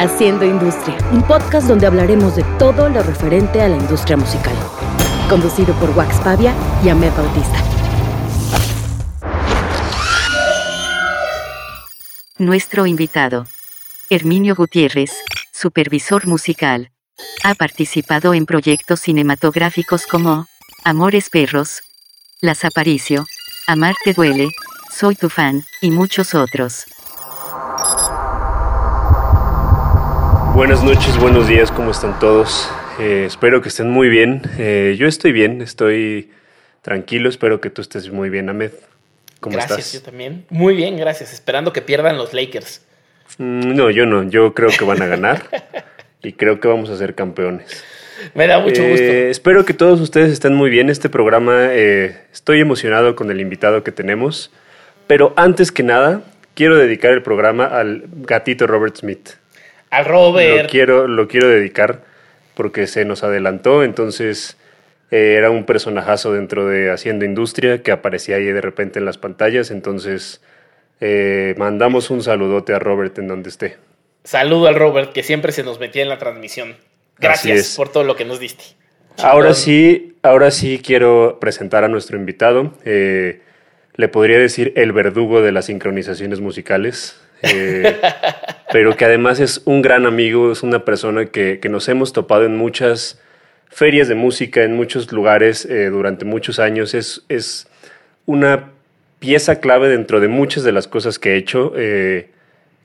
Haciendo Industria, un podcast donde hablaremos de todo lo referente a la industria musical. Conducido por Wax Pavia y Ahmed Bautista. Nuestro invitado, Herminio Gutiérrez, supervisor musical. Ha participado en proyectos cinematográficos como Amores Perros, Las Aparicio, Amarte Duele, Soy tu fan, y muchos otros. Buenas noches, buenos días, ¿cómo están todos? Eh, espero que estén muy bien. Eh, yo estoy bien, estoy tranquilo, espero que tú estés muy bien, Ahmed. ¿Cómo gracias, estás? yo también. Muy bien, gracias. Esperando que pierdan los Lakers. Mm, no, yo no, yo creo que van a ganar y creo que vamos a ser campeones. Me da mucho Eh, gusto. Espero que todos ustedes estén muy bien. Este programa, estoy emocionado con el invitado que tenemos, pero antes que nada, quiero dedicar el programa al gatito Robert Smith. Al Robert. Lo quiero, lo quiero dedicar porque se nos adelantó, entonces eh, era un personajazo dentro de Haciendo Industria que aparecía ahí de repente en las pantallas, entonces eh, mandamos un saludote a Robert en donde esté. Saludo al Robert, que siempre se nos metía en la transmisión. Gracias por todo lo que nos diste. Ahora sí, ahora sí quiero presentar a nuestro invitado. Eh, le podría decir el verdugo de las sincronizaciones musicales, eh, pero que además es un gran amigo, es una persona que, que nos hemos topado en muchas ferias de música, en muchos lugares eh, durante muchos años. Es, es una pieza clave dentro de muchas de las cosas que he hecho. eh,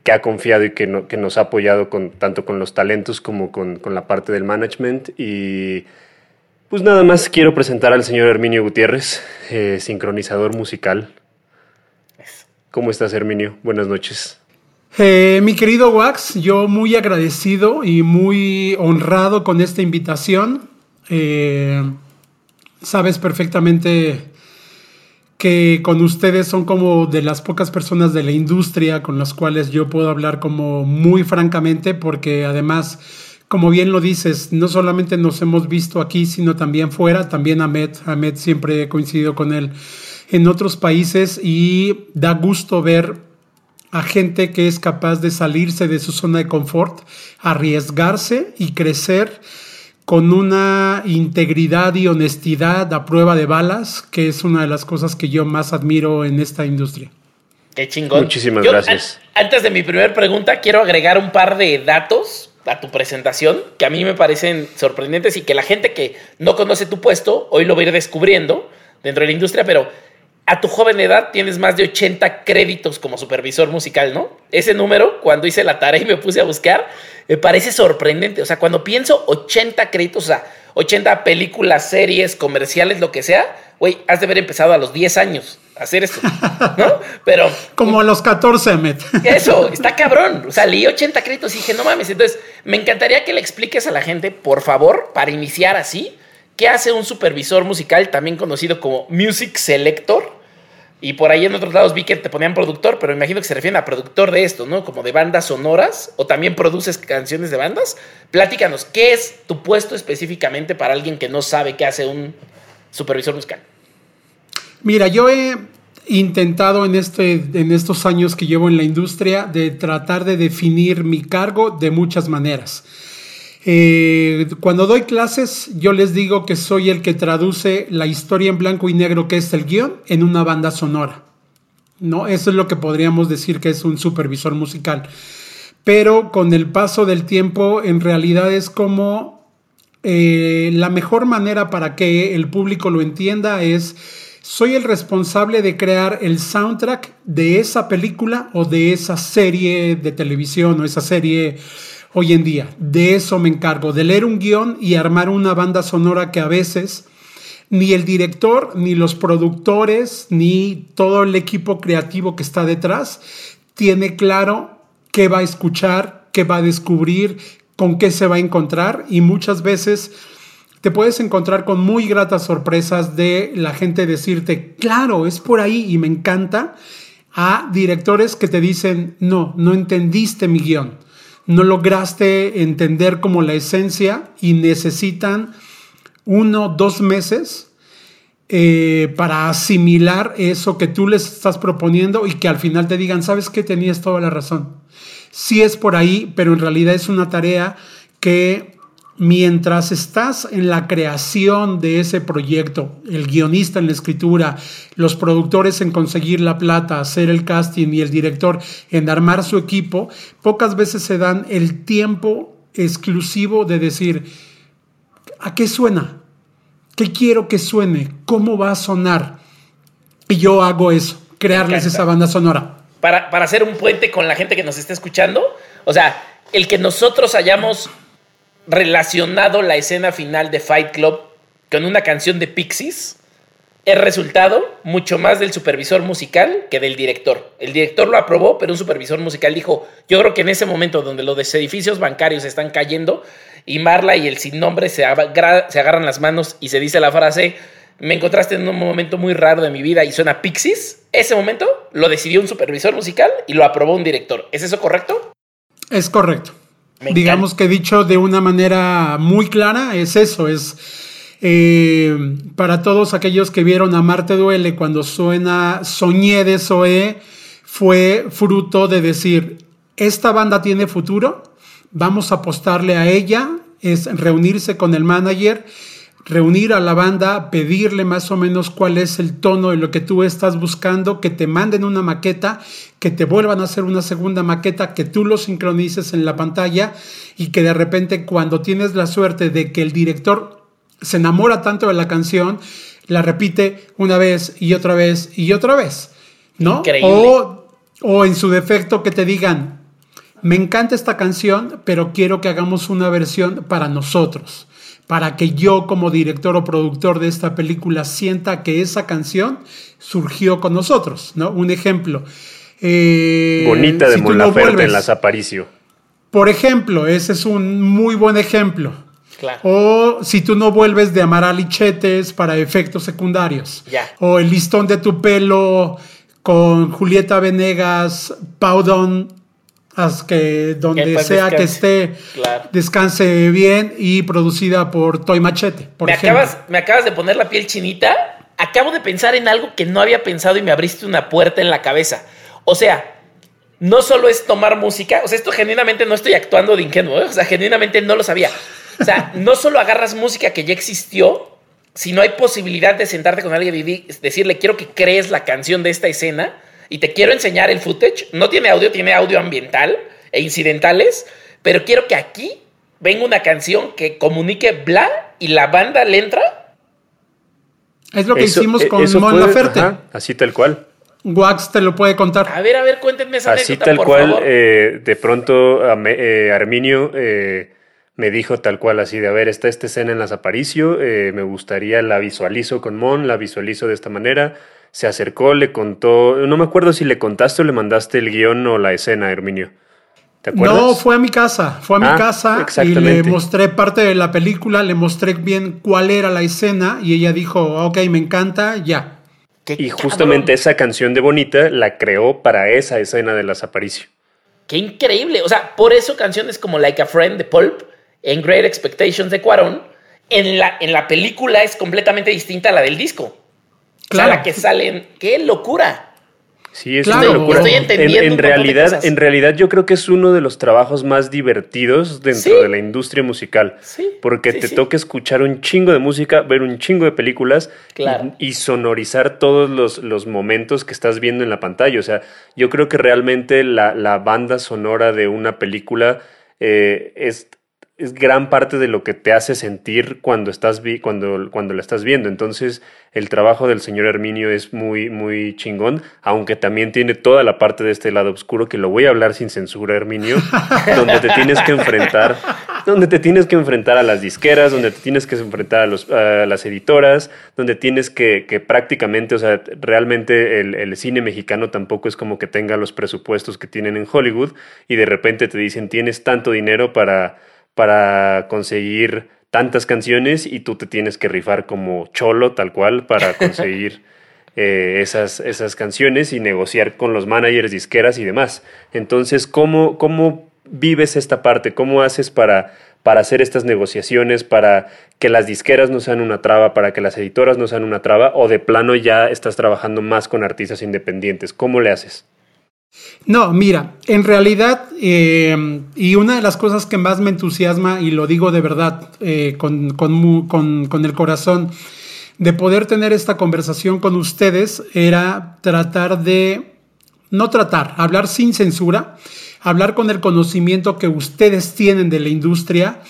que ha confiado y que, no- que nos ha apoyado con, tanto con los talentos como con, con la parte del management. Y pues nada más quiero presentar al señor Herminio Gutiérrez, eh, sincronizador musical. ¿Cómo estás, Herminio? Buenas noches. Eh, mi querido Wax, yo muy agradecido y muy honrado con esta invitación. Eh, sabes perfectamente que con ustedes son como de las pocas personas de la industria con las cuales yo puedo hablar como muy francamente porque además, como bien lo dices, no solamente nos hemos visto aquí, sino también fuera, también Ahmed, Ahmed siempre he coincidido con él en otros países y da gusto ver a gente que es capaz de salirse de su zona de confort, arriesgarse y crecer con una integridad y honestidad a prueba de balas, que es una de las cosas que yo más admiro en esta industria. Qué chingón. Muchísimas Yo, gracias. an- antes de mi primer pregunta, quiero agregar un par de datos a tu presentación que a mí me parecen sorprendentes y que la gente que no conoce tu puesto hoy lo va a ir descubriendo dentro de la industria, pero a tu joven edad tienes más de 80 créditos como supervisor musical, ¿no? Ese número, cuando hice la tarea y me puse a buscar, me parece sorprendente. O sea, cuando pienso 80 créditos, o sea, 80 películas, series, comerciales, lo que sea, güey, has de haber empezado a los 10 años a hacer esto, ¿no? Pero Como a los 14, Ahmed. eso, está cabrón. O sea, leí 80 créditos y dije, no mames. Entonces, me encantaría que le expliques a la gente, por favor, para iniciar así, qué hace un supervisor musical, también conocido como Music Selector. Y por ahí en otros lados vi que te ponían productor, pero me imagino que se refieren a productor de esto, ¿no? Como de bandas sonoras, o también produces canciones de bandas. Platícanos, ¿qué es tu puesto específicamente para alguien que no sabe qué hace un supervisor musical? Mira, yo he intentado en, este, en estos años que llevo en la industria de tratar de definir mi cargo de muchas maneras. Eh, cuando doy clases, yo les digo que soy el que traduce la historia en blanco y negro, que es el guion, en una banda sonora. ¿no? Eso es lo que podríamos decir que es un supervisor musical. Pero con el paso del tiempo, en realidad es como eh, la mejor manera para que el público lo entienda es, soy el responsable de crear el soundtrack de esa película o de esa serie de televisión o esa serie hoy en día. De eso me encargo, de leer un guion y armar una banda sonora que a veces ni el director, ni los productores, ni todo el equipo creativo que está detrás tiene claro qué va a escuchar, qué va a descubrir, con qué se va a encontrar. Y muchas veces te puedes encontrar con muy gratas sorpresas de la gente decirte, claro, es por ahí y me encanta, a directores que te dicen, no, no entendiste mi guion, no lograste entender como la esencia y necesitan uno, dos meses eh, para asimilar eso que tú les estás proponiendo y que al final te digan, sabes que tenías toda la razón. Sí es por ahí, pero en realidad es una tarea que mientras estás en la creación de ese proyecto, el guionista en la escritura, los productores en conseguir la plata, hacer el casting y el director en armar su equipo, pocas veces se dan el tiempo exclusivo de decir, ¿a qué suena? ¿Qué quiero que suene? ¿Cómo va a sonar? Y yo hago eso, crearles esa banda sonora. Para, para hacer un puente con la gente que nos está escuchando, o sea, el que nosotros hayamos relacionado la escena final de Fight Club con una canción de Pixies es resultado mucho más del supervisor musical que del director. El director lo aprobó, pero un supervisor musical dijo, yo creo que en ese momento donde los edificios bancarios están cayendo y Marla y el sin nombre se, se agarran las manos y se dice la frase, me encontraste en un momento muy raro de mi vida y suena Pixies, ese momento lo decidió un supervisor musical y lo aprobó un director. ¿Es eso correcto? Es correcto. Digamos que dicho de una manera muy clara, es eso, es eh, para todos aquellos que vieron a Marte Duele cuando suena Soñé de Zoé, fue fruto de decir, esta banda tiene futuro, vamos a apostarle a ella, es reunirse con el manager reunir a la banda, pedirle más o menos cuál es el tono de lo que tú estás buscando, que te manden una maqueta, que te vuelvan a hacer una segunda maqueta, que tú lo sincronices en la pantalla y que de repente cuando tienes la suerte de que el director se enamora tanto de la canción, la repite una vez y otra vez y otra vez, ¿no? O, o en su defecto que te digan, me encanta esta canción, pero quiero que hagamos una versión para nosotros para que yo como director o productor de esta película sienta que esa canción surgió con nosotros, ¿no? Un ejemplo. Eh, Bonita de si en Las Aparicio. Por ejemplo, ese es un muy buen ejemplo. Claro. O si tú no vuelves de Amaral y Chetes para efectos secundarios. O el listón de tu pelo con Julieta Venegas, Paudon que donde sea que esté descanse bien y producida por Toy Machete. me, acabas, me acabas de poner la piel chinita. Acabo de pensar en algo que no había pensado y me abriste una puerta en la cabeza. O sea, no solo es tomar música, o sea, esto genuinamente no estoy actuando de ingenuo, ¿eh? o sea, genuinamente no lo sabía. O sea, no solo agarras música que ya existió, sino hay posibilidad de sentarte con alguien y decirle, quiero que crees la canción de esta escena y te quiero enseñar el footage. No tiene audio, tiene audio ambiental e incidentales, pero quiero que aquí venga una canción que comunique bla y la banda le entra. Es lo que hicimos con Mon Laferte. así tal cual. Wax te lo puede contar. A ver, a ver, cuéntenme esa Así tal cual, eh, de pronto eh, Arminio eh, me dijo tal cual así de, a ver, está esta escena en las Aparicio, me gustaría, la visualizo con Mon, la visualizo de esta manera, se acercó, le contó, no me acuerdo si le contaste o le mandaste el guion o la escena, Herminio. ¿Te acuerdas? No, fue a mi casa, fue a mi ah, casa y le mostré parte de la película, le mostré bien cuál era la escena y ella dijo, ok, me encanta, ya. y justamente esa canción de Bonita la creó para esa escena de las Aparicio. Qué increíble, o sea, por eso canciones como Like a Friend de Pulp, en Great Expectations de Cuarón, en la, en la película es completamente distinta a la del disco. Claro. que salen. ¡Qué locura! Sí, es una locura. en, realidad, en realidad yo creo que es uno de los trabajos más divertidos dentro de la industria musical. porque te toca escuchar un chingo de música, ver un chingo de películas y, sonorizar todos los, los, momentos que estás viendo en la pantalla. O sea, yo creo que realmente la, la banda sonora de una película eh, es es gran parte de lo que te hace sentir cuando estás vi cuando, cuando la estás viendo. Entonces, el trabajo del señor Herminio es muy, muy chingón, aunque también tiene toda la parte de este lado oscuro que lo voy a hablar sin censura, Herminio, donde te tienes que enfrentar, donde te tienes que enfrentar a las disqueras, donde te tienes que enfrentar a, los, a las editoras, donde tienes que, que prácticamente, o sea, realmente el, el cine mexicano tampoco es como que tenga los presupuestos que tienen en Hollywood y de repente te dicen tienes tanto dinero para para conseguir tantas canciones y tú te tienes que rifar como cholo, tal cual, para conseguir eh, esas, esas canciones y negociar con los managers, disqueras y demás. Entonces, ¿cómo, cómo vives esta parte? ¿Cómo haces para, para hacer estas negociaciones, para que las disqueras no sean una traba, para que las editoras no sean una traba, o de plano ya estás trabajando más con artistas independientes? ¿Cómo le haces? No, mira, en realidad, eh, y una de las cosas que más me entusiasma, y lo digo de verdad, eh, con, con, el corazón, de poder tener esta conversación con ustedes, era tratar de, no tratar, hablar sin censura, hablar con el conocimiento que ustedes tienen de la industria,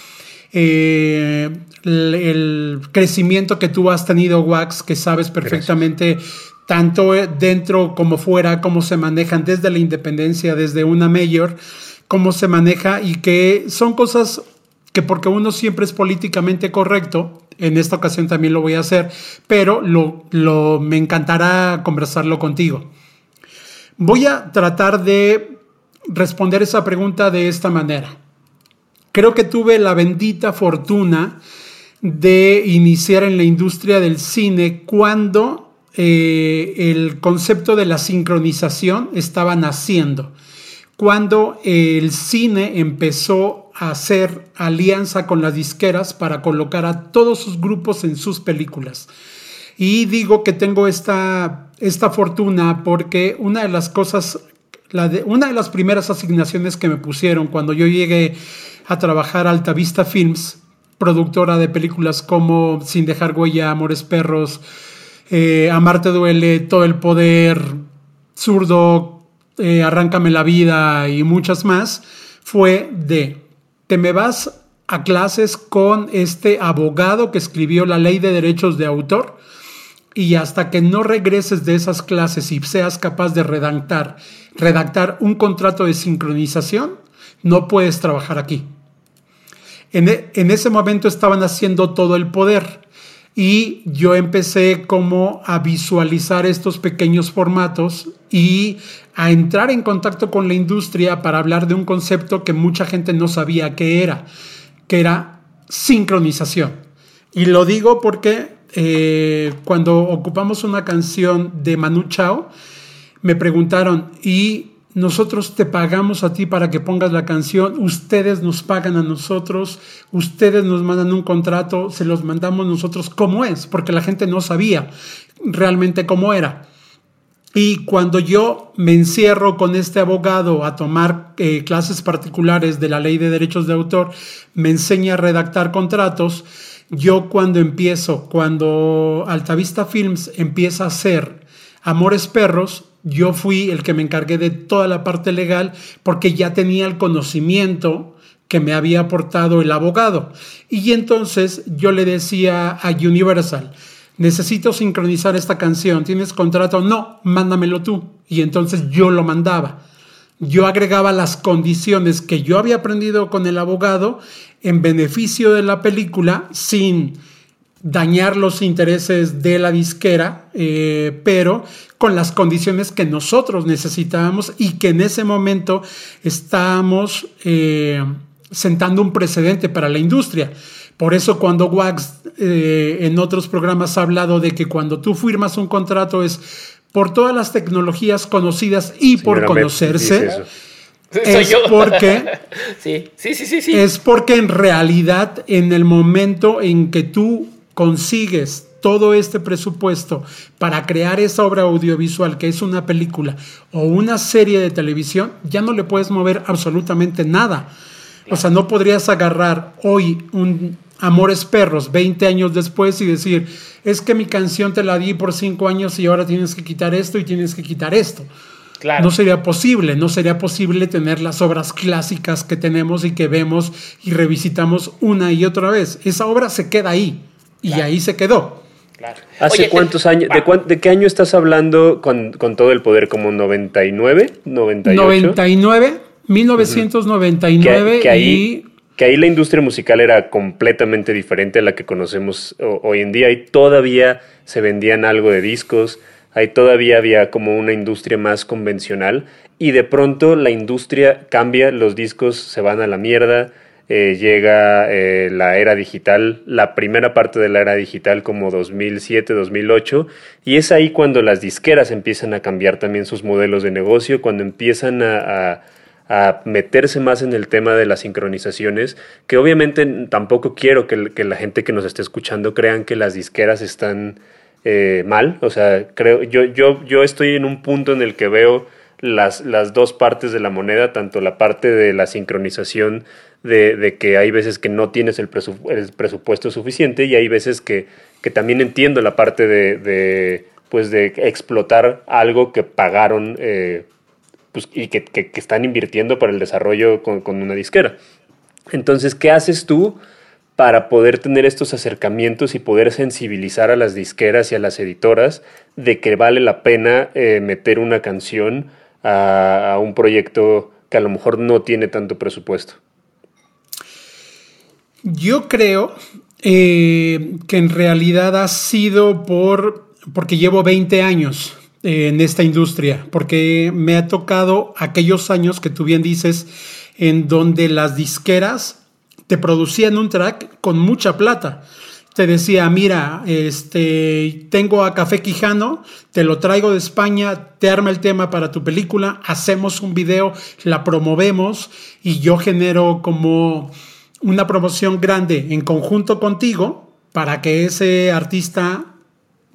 eh, el, crecimiento que tú has tenido, Wax, que sabes perfectamente tanto dentro como fuera, cómo se manejan desde la independencia, desde una mayor, cómo se maneja y que son cosas que porque uno siempre es políticamente correcto, en esta ocasión también lo voy a hacer, pero lo, lo, me encantará conversarlo contigo. Voy a tratar de responder esa pregunta de esta manera. Creo que tuve la bendita fortuna de iniciar en la industria del cine cuando eh, el concepto de la sincronización estaba naciendo. Cuando el cine empezó a hacer alianza con las disqueras para colocar a todos sus grupos en sus películas. Y digo que tengo esta, esta fortuna porque una de las cosas una de las primeras asignaciones que me pusieron cuando yo llegué a trabajar a Altavista Films, productora de películas como Sin dejar huella, Amores Perros, eh, Amarte duele, Todo el poder, Zurdo, eh, Arráncame la vida y muchas más, fue de, te me vas a clases con este abogado que escribió la ley de derechos de autor y hasta que no regreses de esas clases y seas capaz de redactar, redactar un contrato de sincronización, no puedes trabajar aquí. En, e, en, ese momento estaban haciendo todo el poder y yo empecé como a visualizar estos pequeños formatos y a entrar en contacto con la industria para hablar de un concepto que mucha gente no sabía qué era, que era sincronización. Y lo digo porque eh, cuando ocupamos una canción de Manu Chao, me preguntaron, ¿y nosotros te pagamos a ti para que pongas la canción, ustedes nos pagan a nosotros, ustedes nos mandan un contrato, se los mandamos nosotros, ¿cómo es? Porque la gente no sabía realmente cómo era. Y cuando yo me encierro con este abogado a tomar eh, clases particulares de la ley de derechos de autor, me enseña a redactar contratos, yo cuando empiezo, cuando Altavista Films empieza a hacer Amores Perros, yo fui el que me encargué de toda la parte legal porque ya tenía el conocimiento que me había aportado el abogado. Y entonces yo le decía a Universal, necesito sincronizar esta canción, ¿tienes contrato? No, mándamelo tú. Y entonces yo lo mandaba yo agregaba las condiciones que yo había aprendido con el abogado en beneficio de la película sin dañar los intereses de la disquera, eh, pero con las condiciones que nosotros necesitábamos y que en ese momento estábamos eh, sentando un precedente para la industria. Por eso cuando Wax eh, en otros programas ha hablado de que cuando tú firmas un contrato es por todas las tecnologías conocidas y por conocerse. Es porque sí. Sí, sí, sí, es porque en realidad en el momento en que tú consigues todo este presupuesto para crear esa obra audiovisual que es una película o una serie de televisión, ya no le puedes mover absolutamente nada. O sea, no podrías agarrar hoy un Amores Perros 20 años después y decir, es que mi canción te la di por 5 años y ahora tienes que quitar esto y tienes que quitar esto. Claro. No sería posible, no sería posible tener las obras clásicas que tenemos y que vemos y revisitamos una y otra vez. Esa obra se queda ahí y ahí se quedó. Claro. ¿Hace cuántos años? De, qué año estás hablando con, todo el poder? ¿Como 99? ¿98? 99, 1999 que, ahí, que ahí la industria musical era completamente diferente a la que conocemos hoy en día. Ahí todavía se vendían algo de discos, ahí todavía había como una industria más convencional y de pronto la industria cambia, los discos se van a la mierda, eh, llega eh, la era digital, la primera parte de la era digital como 2007, 2008, y es ahí cuando las disqueras empiezan a cambiar también sus modelos de negocio, cuando empiezan a a meterse más en el tema de las sincronizaciones, que obviamente tampoco quiero que, que la gente que nos esté escuchando crean que las disqueras están eh, mal. O sea, creo, yo, yo, yo estoy en un punto en el que veo las, las dos partes de la moneda, tanto la parte de la sincronización de, de que hay veces que no tienes el, presupuesto suficiente y hay veces que, que también entiendo la parte de, pues de explotar algo que pagaron eh, pues, y que, que, están invirtiendo para el desarrollo con, con una disquera. Entonces, ¿qué haces tú? para poder tener estos acercamientos y poder sensibilizar a las disqueras y a las editoras de que vale la pena eh, meter una canción a, un proyecto que a lo mejor no tiene tanto presupuesto. Yo creo eh, que en realidad ha sido por porque llevo 20 años eh, en esta industria, porque me ha tocado aquellos años que tú bien dices, en donde las disqueras te producían un track con mucha plata. Te decía, mira, este, tengo a Café Quijano, te lo traigo de España, te arma el tema para tu película, hacemos un video, la promovemos y yo genero como una promoción grande en conjunto contigo para que ese artista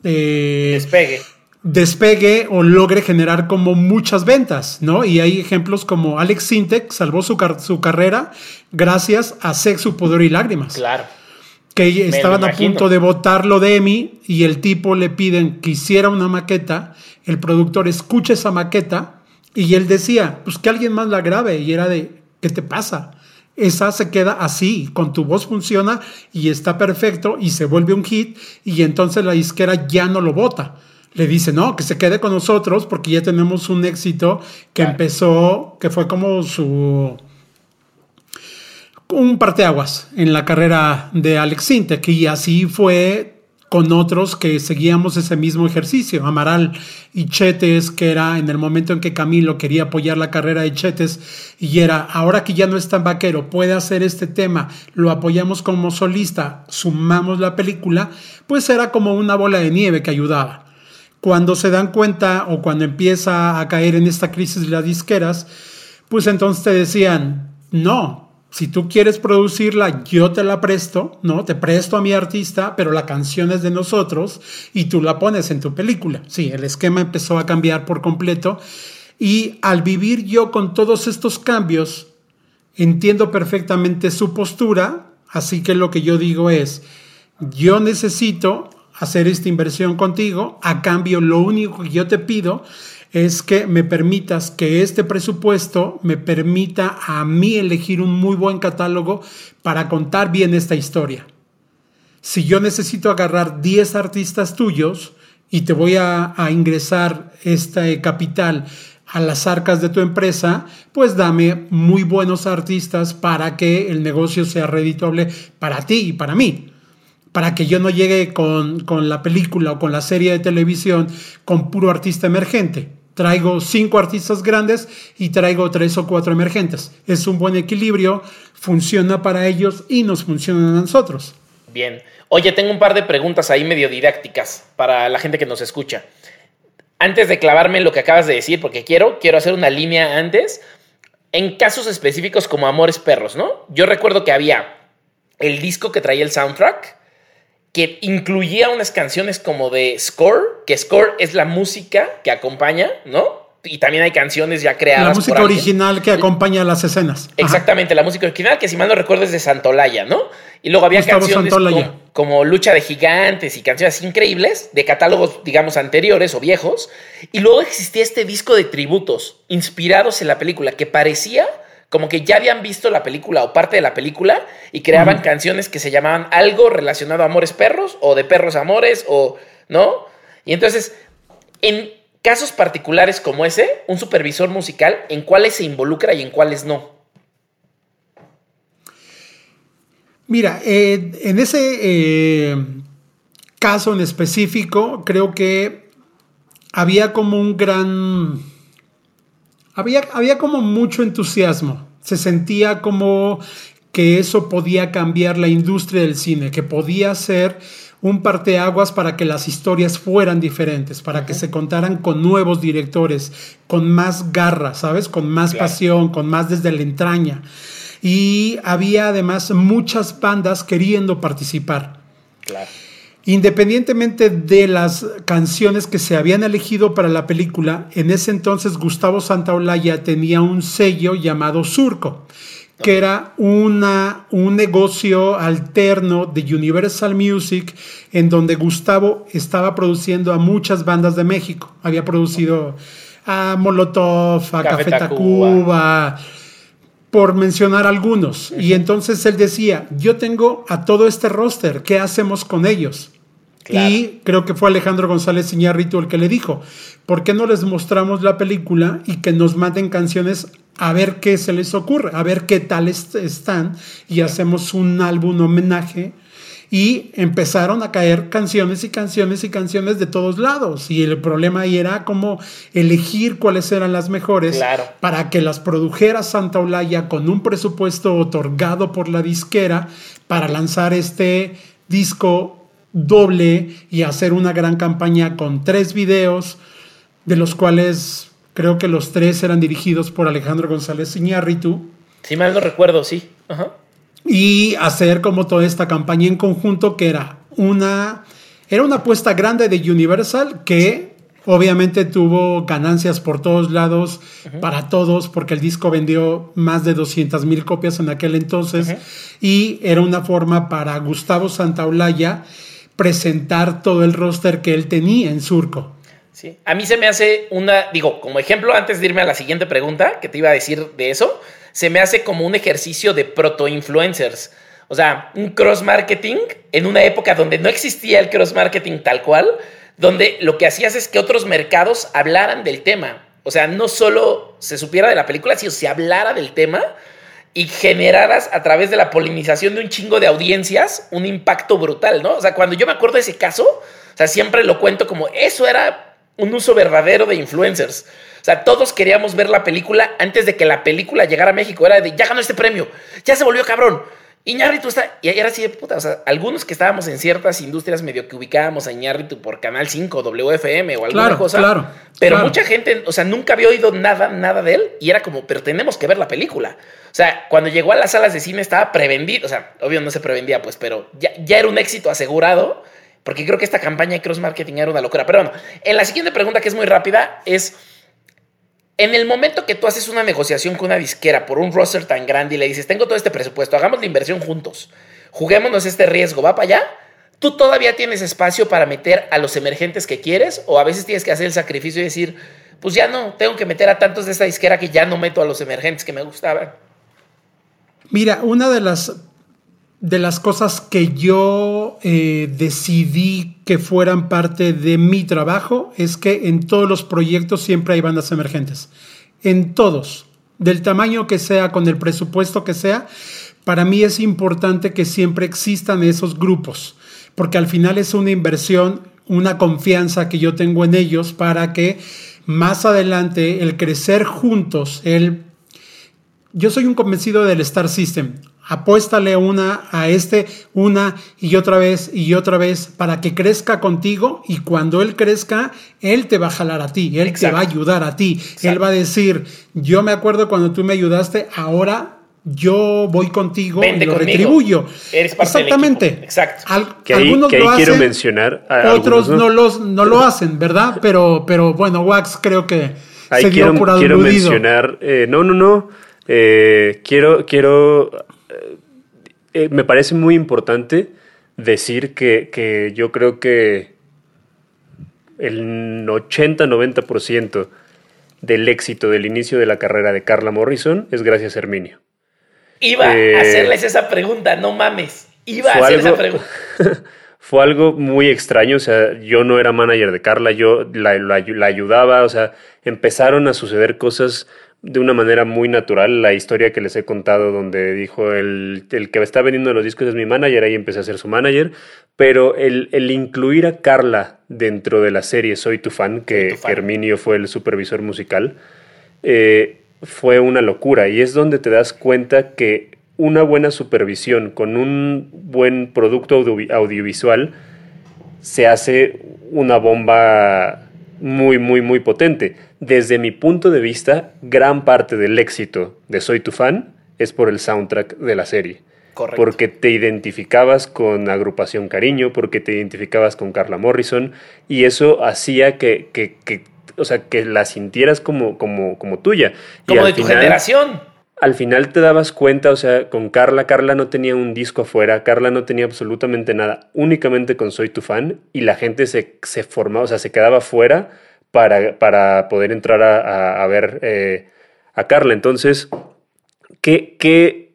eh, despegue despegue o logre generar como muchas ventas, ¿no? Y hay ejemplos como Alex Sintek salvó su, su carrera gracias a Sexo, Poder y Lágrimas. Claro. Que estaban a punto de votarlo de Emmy y el tipo le piden que hiciera una maqueta, el productor escucha esa maqueta y él decía, pues que alguien más la grabe y era de, ¿qué te pasa? Esa se queda así, con tu voz funciona y está perfecto y se vuelve un hit y entonces la disquera ya no lo vota le dice, no, que se quede con nosotros porque ya tenemos un éxito que empezó, que fue como su... un parteaguas en la carrera de Alex Sintek y así fue con otros que seguíamos ese mismo ejercicio. Amaral y Chetes, que era en el momento en que Camilo quería apoyar la carrera de Chetes y era, ahora que ya no es tan vaquero, puede hacer este tema, lo apoyamos como solista, sumamos la película, pues era como una bola de nieve que ayudaba. Cuando se dan cuenta o cuando empieza a caer en esta crisis de las disqueras, pues entonces te decían, no, si tú quieres producirla, yo te la presto, ¿no? Te presto a mi artista, pero la canción es de nosotros y tú la pones en tu película. Sí, el esquema empezó a cambiar por completo y al vivir yo con todos estos cambios, entiendo perfectamente su postura, así que lo que yo digo es, yo necesito hacer esta inversión contigo. A cambio, lo único que yo te pido es que me permitas que este presupuesto me permita a mí elegir un muy buen catálogo para contar bien esta historia. Si yo necesito agarrar 10 artistas tuyos y te voy a, ingresar este capital a las arcas de tu empresa, pues dame muy buenos artistas para que el negocio sea redituable para ti y para mí para que yo no llegue con, la película o con la serie de televisión con puro artista emergente. Traigo cinco artistas grandes y traigo tres o cuatro emergentes. Es un buen equilibrio, funciona para ellos y nos funciona a nosotros. Bien. Oye, tengo un par de preguntas ahí medio didácticas para la gente que nos escucha. Antes de clavarme en lo que acabas de decir, porque quiero, quiero hacer una línea antes. En casos específicos como Amores Perros, ¿no? Yo recuerdo que había el disco que traía el soundtrack, que incluía unas canciones como de score, que score es la música que acompaña, ¿no? Y también hay canciones ya creadas. La música original que acompaña las escenas. Exactamente, la música original, que si mal no recuerdo es de Santolaya, ¿no? Y luego había canciones como, Lucha de Gigantes y canciones increíbles de catálogos, digamos, anteriores o viejos. Y luego existía este disco de tributos inspirados en la película que parecía como que ya habían visto la película o parte de la película y creaban canciones que se llamaban algo relacionado a amores perros o de perros amores o, ¿no? Y entonces, en casos particulares como ese, un supervisor musical, ¿en cuáles se involucra y en cuáles no? Mira, eh, en ese eh, caso en específico, creo que había como un gran había, como mucho entusiasmo. Se sentía como que eso podía cambiar la industria del cine, que podía ser un parteaguas para que las historias fueran diferentes, para que se contaran con nuevos directores, con más garra, ¿sabes? Con más pasión, con más desde la entraña. Y había además muchas bandas queriendo participar. Claro. Independientemente de las canciones que se habían elegido para la película, en ese entonces Gustavo Santaolalla tenía un sello llamado Surco, que era una, un negocio alterno de Universal Music en donde Gustavo estaba produciendo a muchas bandas de México. Había producido a Molotov, a Café, Tacuba, por mencionar algunos. Y entonces él decía, yo tengo a todo este roster, ¿qué hacemos con ellos? Y creo que fue Alejandro González Iñárritu el que le dijo, ¿por qué no les mostramos la película y que nos maten canciones a ver qué se les ocurre, a ver qué tal están y hacemos un álbum homenaje? Y empezaron a caer canciones y canciones y canciones de todos lados. Y el problema ahí era cómo elegir cuáles eran las mejores para que las produjera Santa Olaya con un presupuesto otorgado por la disquera para lanzar este disco doble y hacer una gran campaña con tres videos, de los cuales creo que los tres eran dirigidos por Alejandro González Iñárritu. Si mal no recuerdo, sí. Y hacer como toda esta campaña en conjunto que era una, era una apuesta grande de Universal que obviamente tuvo ganancias por todos lados, para todos, porque el disco vendió más de 200 mil copias en aquel entonces y era una forma para Gustavo Santaolalla presentar todo el roster que él tenía en Surco. Sí. A mí se me hace una, digo, como ejemplo, antes de irme a la siguiente pregunta, que te iba a decir de eso, se me hace como un ejercicio de proto-influencers. O sea, un cross-marketing en una época donde no existía el cross-marketing tal cual, donde lo que hacías es que otros mercados hablaran del tema. O sea, no solo se supiera de la película, sino se hablara del tema y generaras a través de la polinización de un chingo de audiencias un impacto brutal, ¿no? O sea, cuando yo me acuerdo de ese caso, o sea, siempre lo cuento como eso era un uso verdadero de influencers. O sea, todos queríamos ver la película antes de que la película llegara a México. Era de, ya ganó este premio, ya se volvió cabrón. Iñárritu está. Y era así de puta. O sea, algunos que estábamos en ciertas industrias medio que ubicábamos a Iñárritu por Canal 5, WFM o alguna cosa. Claro. Pero mucha gente, o sea, nunca había oído nada, nada de él. Y era como, pero tenemos que ver la película. O sea, cuando llegó a las salas de cine estaba prevendido. O sea, obvio no se prevendía, pues, pero ya, ya era un éxito asegurado. Porque creo que esta campaña de cross marketing era una locura. Pero bueno, en la siguiente pregunta, que es muy rápida, es. En el momento que tú haces una negociación con una disquera por un roster tan grande y le dices, tengo todo este presupuesto, hagamos la inversión juntos, juguémonos este riesgo, va para allá, tú todavía tienes espacio para meter a los emergentes que quieres o a veces tienes que hacer el sacrificio y decir, pues ya no, tengo que meter a tantos de esta disquera que ya no meto a los emergentes que me gustaban. Mira, una de las de las cosas que yo eh, decidí que fueran parte de mi trabajo es que en todos los proyectos siempre hay bandas emergentes. En todos, del tamaño que sea, con el presupuesto que sea, para mí es importante que siempre existan esos grupos, porque al final es una inversión, una confianza que yo tengo en ellos para que más adelante el crecer juntos, el... Yo soy un convencido del Star System apuéstale una a este, una y otra vez y otra vez para que crezca contigo y cuando él crezca, él te va a jalar a ti, él te va a ayudar a ti, él va a decir, yo me acuerdo cuando tú me ayudaste, ahora yo voy contigo y lo retribuyo. Eres parte Exactamente. Exacto. que ahí, algunos lo quiero mencionar. otros no, los, no lo hacen, ¿verdad? Pero, pero bueno, Wax creo que se dio por aludido. Quiero mencionar, eh, no, no, no. Eh, quiero, quiero eh, me parece muy importante decir que, yo creo que el 80-90% del éxito del inicio de la carrera de Carla Morrison es gracias a Herminio. Iba a eh, hacerles esa pregunta, no mames. Iba a hacer esa pregunta. fue algo muy extraño, o sea, yo no era manager de Carla, yo la, la ayudaba, o sea, empezaron a suceder cosas de una manera muy natural la historia que les he contado donde dijo el, el, que está vendiendo los discos es mi manager, ahí empecé a ser su manager, pero el, el incluir a Carla dentro de la serie Soy tu fan, que Herminio fue el supervisor musical, eh, fue una locura. Y es donde te das cuenta que una buena supervisión con un buen producto audiovisual se hace una bomba muy, muy, muy potente. Desde mi punto de vista, gran parte del éxito de Soy tu fan es por el soundtrack de la serie. Correcto. Porque te identificabas con Agrupación Cariño, porque te identificabas con Carla Morrison, y eso hacía que, que, que o sea, que la sintieras como, como, como tuya. Como de tu generación. Al final te dabas cuenta, o sea, con Carla, Carla no tenía un disco afuera, Carla no tenía absolutamente nada, únicamente con Soy tu fan, y la gente se, se formaba, o sea, se quedaba fuera para, para poder entrar a, a- a ver eh, a Carla. Entonces, ¿qué, qué,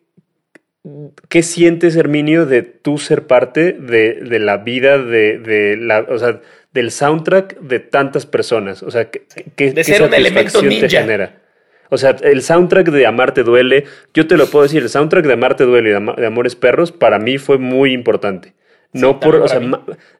qué sientes, Herminio, de tú ser parte de, de la vida de, de la, o sea, del soundtrack de tantas personas? O sea, ¿qué, qué- De qué ser un elemento satisfacción te genera? O sea, el soundtrack de Amarte Duele, yo te lo puedo decir, el soundtrack de Amarte Duele y de, Amores Perros para mí fue muy importante. No por, o sea,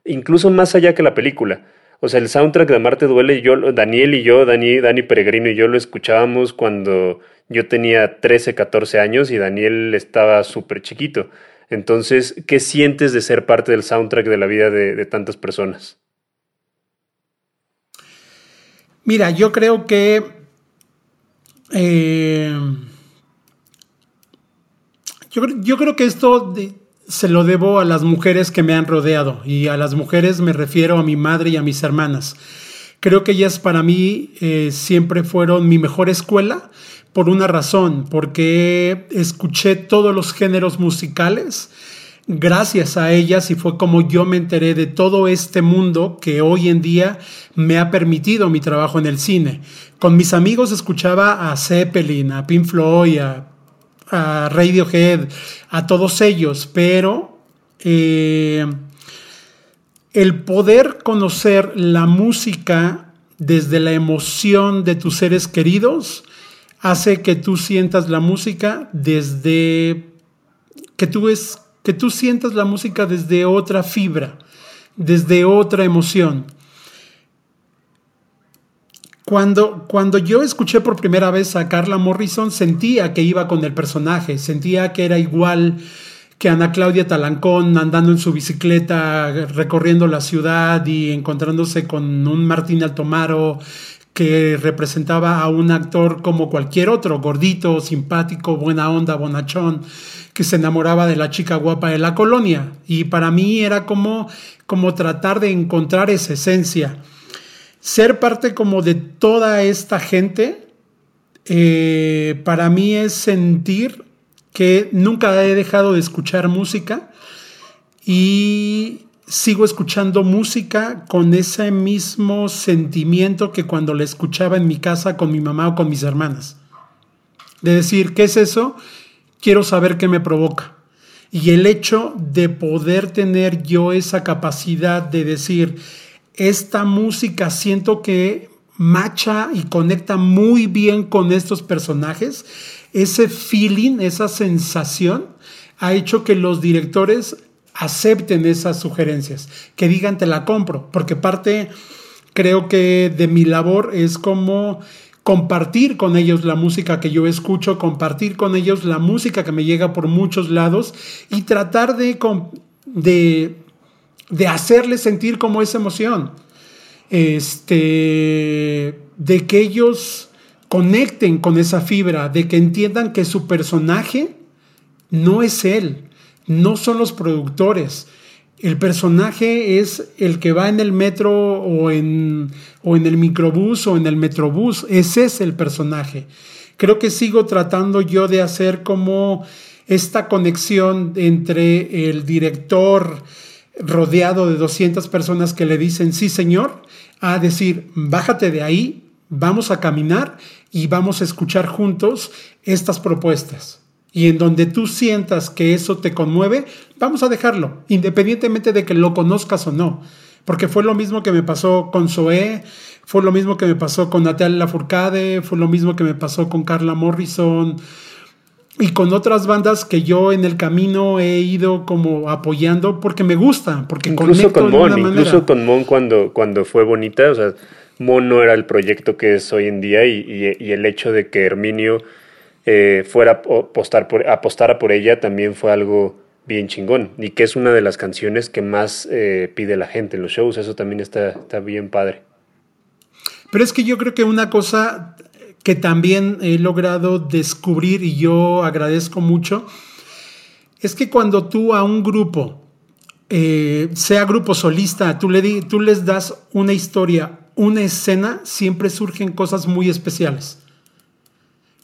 incluso más allá que la película. O sea, el soundtrack de Amarte Duele, yo, Daniel y yo, Dani, Dani Peregrino y yo lo escuchábamos cuando yo tenía 13, 14 años y Daniel estaba súper chiquito. Entonces, ¿qué sientes de ser parte del soundtrack de la vida de, de tantas personas? Mira, yo creo que eh, yo, cre- yo creo que esto se lo debo a las mujeres que me han rodeado y a las mujeres me refiero a mi madre y a mis hermanas. Creo que ellas para mí eh, siempre fueron mi mejor escuela por una razón, porque escuché todos los géneros musicales gracias a ellas y fue como yo me enteré de todo este mundo que hoy en día me ha permitido mi trabajo en el cine. Con mis amigos escuchaba a Zeppelin, a Pink Floyd, a, Radiohead, a todos ellos, pero eh, el poder conocer la música desde la emoción de tus seres queridos hace que tú sientas la música desde que tú es que tú sientas la música desde otra fibra, desde otra emoción. Cuando, cuando yo escuché por primera vez a Carla Morrison, sentía que iba con el personaje, sentía que era igual que Ana Claudia Talancón andando en su bicicleta, recorriendo la ciudad y encontrándose con un Martín Altomaro que representaba a un actor como cualquier otro, gordito, simpático, buena onda, bonachón, que se enamoraba de la chica guapa de la colonia. Y para mí era como, como tratar de encontrar esa esencia. Ser parte como de toda esta gente, eh, para mí es sentir que nunca he dejado de escuchar música y sigo escuchando música con ese mismo sentimiento que cuando la escuchaba en mi casa con mi mamá o con mis hermanas. De decir, ¿qué es eso? Quiero saber qué me provoca. Y el hecho de poder tener yo esa capacidad de decir, esta música siento que macha y conecta muy bien con estos personajes, ese feeling, esa sensación, ha hecho que los directores acepten esas sugerencias, que digan te la compro, porque parte, creo que de mi labor es como compartir con ellos la música que yo escucho, compartir con ellos la música que me llega por muchos lados y tratar de, de, de hacerles sentir como esa emoción. Este, de que ellos conecten con esa fibra, de que entiendan que su personaje no es él, no son los productores. El personaje es el que va en el metro o en, o en el microbús o en el metrobús. Ese es el personaje. Creo que sigo tratando yo de hacer como esta conexión entre el director rodeado de 200 personas que le dicen sí señor, a decir bájate de ahí, vamos a caminar y vamos a escuchar juntos estas propuestas y en donde tú sientas que eso te conmueve, vamos a dejarlo, independientemente de que lo conozcas o no. Porque fue lo mismo que me pasó con Zoé, fue lo mismo que me pasó con Natalia Lafourcade, fue lo mismo que me pasó con Carla Morrison y con otras bandas que yo en el camino he ido como apoyando porque me gusta, porque incluso con de Mon, una incluso manera. con Mon cuando, cuando fue bonita, o sea, Mon no era el proyecto que es hoy en día y, y, y el hecho de que Herminio eh, fuera a apostar por, por ella también fue algo bien chingón y que es una de las canciones que más eh, pide la gente en los shows. Eso también está, está bien padre. Pero es que yo creo que una cosa que también he logrado descubrir y yo agradezco mucho es que cuando tú a un grupo, eh, sea grupo solista, tú, le tú les das una historia, una escena, siempre surgen cosas muy especiales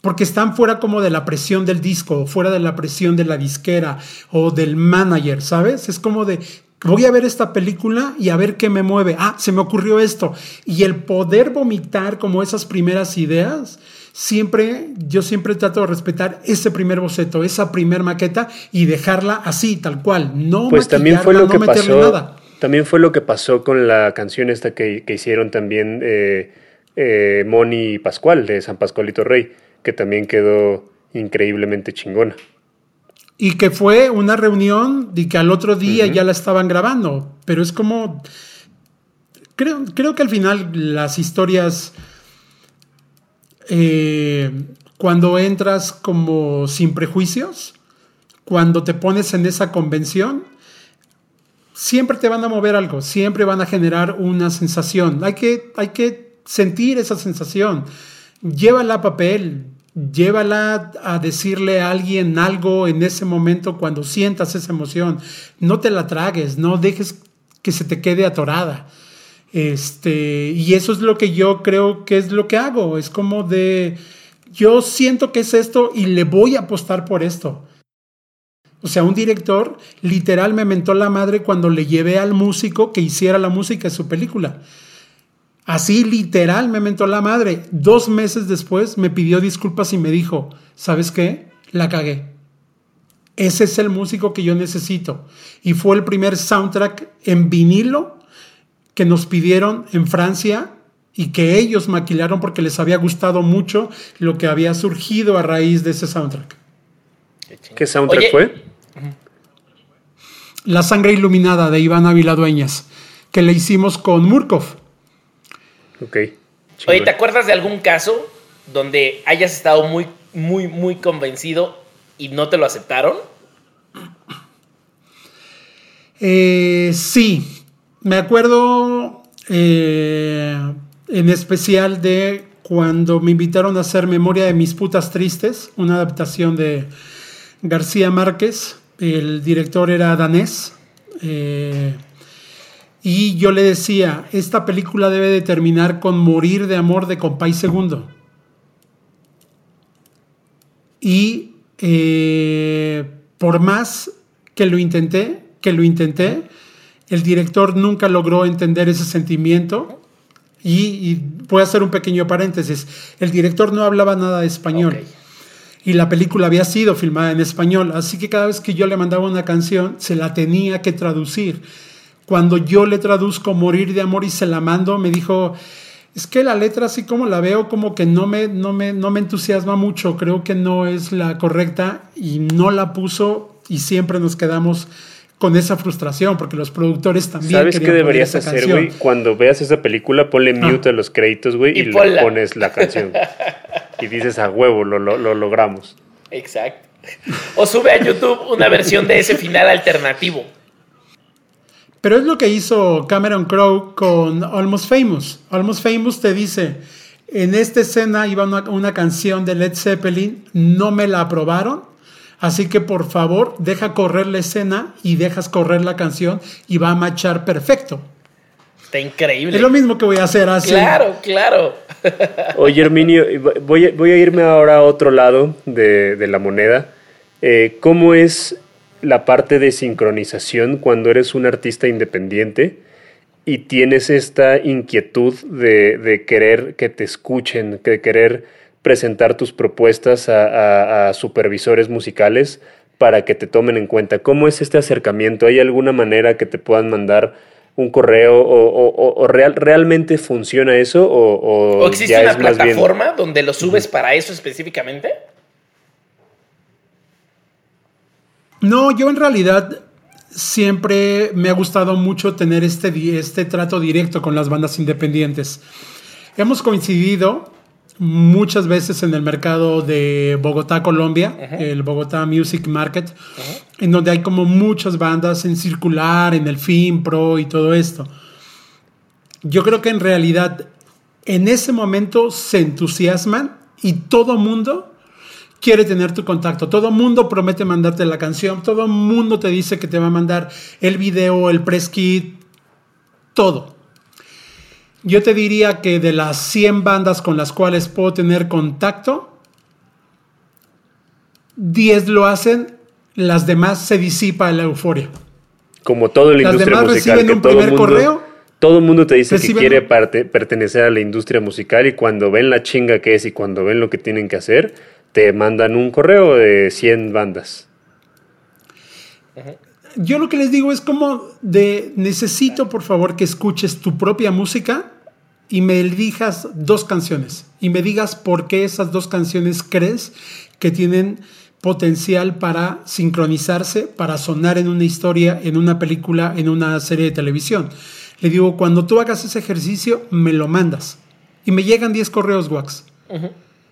porque están fuera como de la presión del disco, fuera de la presión de la disquera o del manager, ¿sabes? Es como de, voy a ver esta película y a ver qué me mueve. Ah, se me ocurrió esto. Y el poder vomitar como esas primeras ideas, siempre, yo siempre trato de respetar ese primer boceto, esa primer maqueta y dejarla así, tal cual. No pues también fue lo que pasó. Nada. También fue lo que pasó con la canción esta que, hicieron también eh, eh, Moni Pascual de San Pascualito Rey que también quedó increíblemente chingona. Y que fue una reunión y que al otro día ya la estaban grabando, pero es como... Creo, creo que al final las historias, eh, cuando entras como sin prejuicios, cuando te pones en esa convención, siempre te van a mover algo, siempre van a generar una sensación. Hay que, hay que sentir esa sensación llévala a papel, llévala a decirle a alguien algo en ese momento cuando sientas esa emoción. No te la tragues, no dejes que se te quede atorada. Este, y eso es lo que yo creo que es lo que hago. Es como de, yo siento que es esto y le voy a apostar por esto. O sea, un director literal me mentó la madre cuando le llevé al músico que hiciera la música de su película. Así literal me mentó la madre. Dos meses después me pidió disculpas y me dijo, ¿sabes qué? La cagué. Ese es el músico que yo necesito. Y fue el primer soundtrack en vinilo que nos pidieron en Francia y que ellos maquilaron porque les había gustado mucho lo que había surgido a raíz de ese soundtrack. ¿Qué soundtrack fue? La sangre iluminada de Iván Ávila Dueñas, que le hicimos con Murkov. Ok. Oye, ¿te acuerdas de algún caso donde hayas estado muy, muy, muy convencido y no te lo aceptaron? Eh, sí, me acuerdo eh, en especial de cuando me invitaron a hacer Memoria de mis putas tristes, una adaptación de García Márquez. El director era danés. Eh, y yo le decía, esta película debe de terminar con morir de amor de Compay Segundo. Y eh, por más que lo intenté, que lo intenté, el director nunca logró entender ese sentimiento. Y, voy a hacer un pequeño paréntesis. El director no hablaba nada de español. Y la película había sido filmada en español. Así que cada vez que yo le mandaba una canción, se la tenía que traducir cuando yo le traduzco morir de amor y se la mando, me dijo, es que la letra así como la veo como que no me, no me, no me entusiasma mucho, creo que no es la correcta y no la puso y siempre nos quedamos con esa frustración porque los productores también... ¿Sabes qué deberías hacer, güey? Cuando veas esa película, ponle ah. mute a los créditos, güey, y, le pones la canción. y dices, a huevo, lo, lo logramos. Exacto. O sube a YouTube una versión de ese final alternativo. Pero es lo que hizo Cameron Crowe con Almost Famous. Almost Famous te dice, en esta escena iba una, canción de Led Zeppelin, no me la aprobaron, así que por favor deja correr la escena y dejas correr la canción y va a marchar perfecto. Está increíble. Es lo mismo que voy a hacer así. Claro, claro. Oye, Herminio, voy a, voy a irme ahora a otro lado de, la moneda. Eh, ¿Cómo es la parte de sincronización cuando eres un artista independiente y tienes esta inquietud de, querer que te escuchen, de querer presentar tus propuestas a, supervisores musicales para que te tomen en cuenta. ¿Cómo es este acercamiento? ¿Hay alguna manera que te puedan mandar un correo o, real, realmente funciona eso o, existe una plataforma donde lo subes para eso específicamente? No, yo en realidad siempre me ha gustado mucho tener este, este trato directo con las bandas independientes. Hemos coincidido muchas veces en el mercado de Bogotá, Colombia, el Bogotá Music Market, en donde hay como muchas bandas en circular, en el Film Pro y todo esto. Yo creo que en realidad en ese momento se entusiasman y todo mundo quiere tener tu contacto. Todo mundo promete mandarte la canción, todo mundo te dice que te va a mandar el video, el press kit, todo. Yo te diría que de las 100 bandas con las cuales puedo tener contacto, 10 lo hacen, las demás se disipa la euforia. Como todo la industria demás musical, reciben un primer correo. Todo el mundo te dice que quiere parte, pertenecer a la industria musical y cuando ven la chinga que es y cuando ven lo que tienen que hacer, te mandan un correo de 100 bandas. Yo lo que les digo es como de necesito por favor que escuches tu propia música y me elijas dos canciones y me digas por qué esas dos canciones crees que tienen potencial para sincronizarse, para sonar en una historia, en una película, en una serie de televisión. Le digo, cuando tú hagas ese ejercicio, me lo mandas. Y me llegan 10 correos, Wax.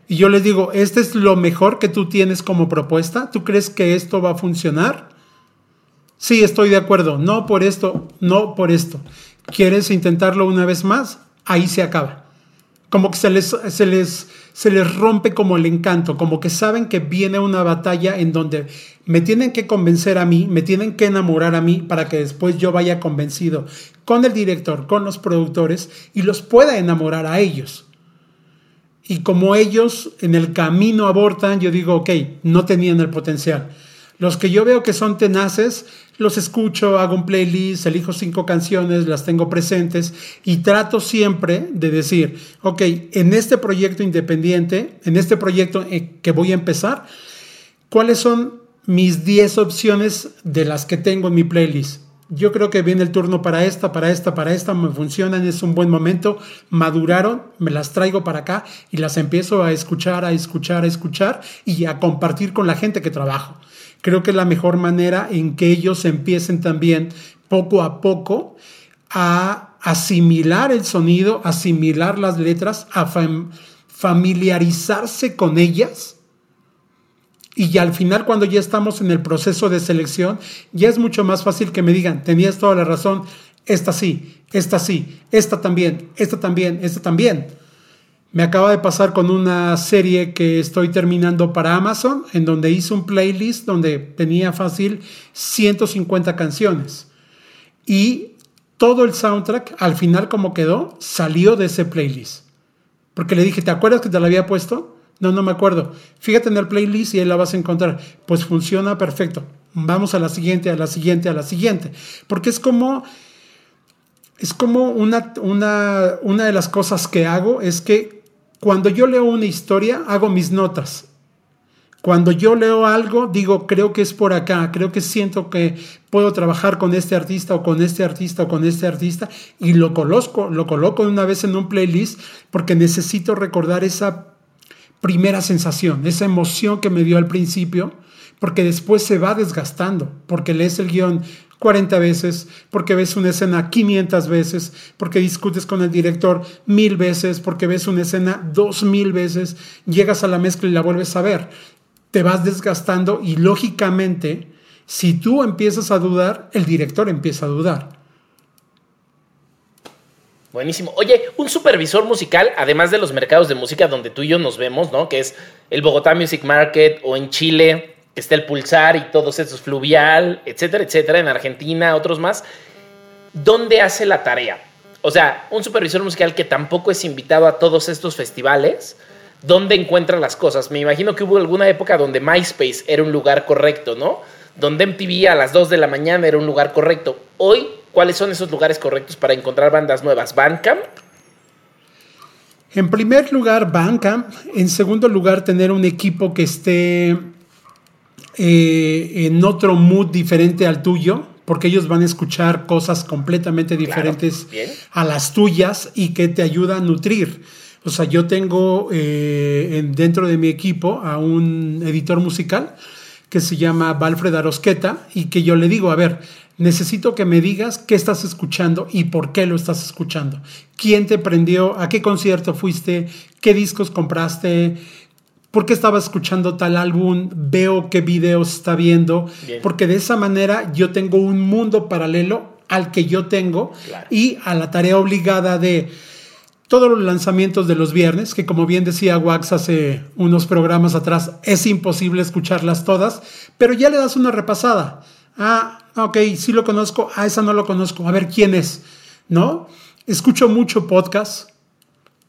Y yo les digo, este es lo mejor que tú tienes como propuesta. ¿Tú crees que esto va a funcionar? Sí, estoy de acuerdo. No por esto, no por esto. ¿Quieres intentarlo una vez más? ahí se acaba. Como que se les, se les, se les rompe como el encanto, como que saben que viene una batalla en donde me tienen que convencer a mí, me tienen que enamorar a mí para que después yo vaya convencido con el director, con los productores y los pueda enamorar a ellos. Y como ellos en el camino abortan, yo digo, ok, no tenían el potencial. Los que yo veo que son tenaces, los escucho, hago un playlist, elijo cinco canciones, las tengo presentes y trato siempre de decir, ok, en este proyecto independiente, en este proyecto que voy a empezar, ¿cuáles son mis 10 opciones de las que tengo en mi playlist? Yo creo que viene el turno para esta, para esta, para esta, me funcionan, es un buen momento, maduraron, me las traigo para acá y las empiezo a escuchar, a escuchar, a escuchar y a compartir con la gente que trabajo creo que es la mejor manera en que ellos empiecen también poco a poco a asimilar el sonido, asimilar las letras, a familiarizarse con ellas. Y al final, cuando ya estamos en el proceso de selección, ya es mucho más fácil que me digan, tenías toda la razón, esta sí, esta sí, esta también, esta también, esta también. Me acaba de pasar con una serie que estoy terminando para Amazon, en donde hice un playlist donde tenía fácil 150 canciones. Y todo el soundtrack, al final como quedó, salió de ese playlist. Porque le dije, ¿te acuerdas que te la había puesto? No, no me acuerdo. Fíjate en el playlist y ahí la vas a encontrar. Pues funciona perfecto. Vamos a la siguiente, a la siguiente, a la siguiente. Porque es como... Es como una, una, una de las cosas que hago es que cuando yo leo una historia, hago mis notas. Cuando yo leo algo, digo, creo que es por acá, creo que siento que puedo trabajar con este artista o con este artista o con este artista y lo coloco, lo coloco una vez en un playlist porque necesito recordar esa primera sensación, esa emoción que me dio al principio, porque después se va desgastando, porque lees el guion 40 veces, porque ves una escena 500 veces, porque discutes con el director mil veces, porque ves una escena dos mil veces, llegas a la mezcla y la vuelves a ver. Te vas desgastando y lógicamente, si tú empiezas a dudar, el director empieza a dudar. Buenísimo. Oye, un supervisor musical, además de los mercados de música donde tú y yo nos vemos, ¿no? Que es el Bogotá Music Market o en Chile, está el Pulsar y todos esos, Fluvial, etcétera, etcétera, en Argentina, otros más, ¿dónde hace la tarea? O sea, un supervisor musical que tampoco es invitado a todos estos festivales, ¿dónde encuentra las cosas? Me imagino que hubo alguna época donde MySpace era un lugar correcto, ¿no? Donde MTV a las 2 de la mañana era un lugar correcto. Hoy, ¿cuáles son esos lugares correctos para encontrar bandas nuevas? ¿Bandcamp? En primer lugar, Bandcamp. En segundo lugar, tener un equipo que esté eh, en otro mood diferente al tuyo, porque ellos van a escuchar cosas completamente diferentes a las tuyas y que te ayuda a nutrir. O sea, yo tengo eh, dentro de mi equipo a un editor musical que se llama Valfred Arosqueta y que yo le digo, a ver, necesito que me digas qué estás escuchando y por qué lo estás escuchando. ¿Quién te prendió? ¿A qué concierto fuiste? ¿Qué discos compraste? ¿Por qué estabas escuchando tal álbum? Veo qué videos está viendo. Porque de esa manera yo tengo un mundo paralelo al que yo tengo y a la tarea obligada de todos los lanzamientos de los viernes, que como bien decía Wax hace unos programas atrás, es imposible escucharlas todas, pero ya le das una repasada. Ah, ok, sí lo conozco, ah, esa no lo conozco, a ver quién es, ¿no? Escucho mucho podcast,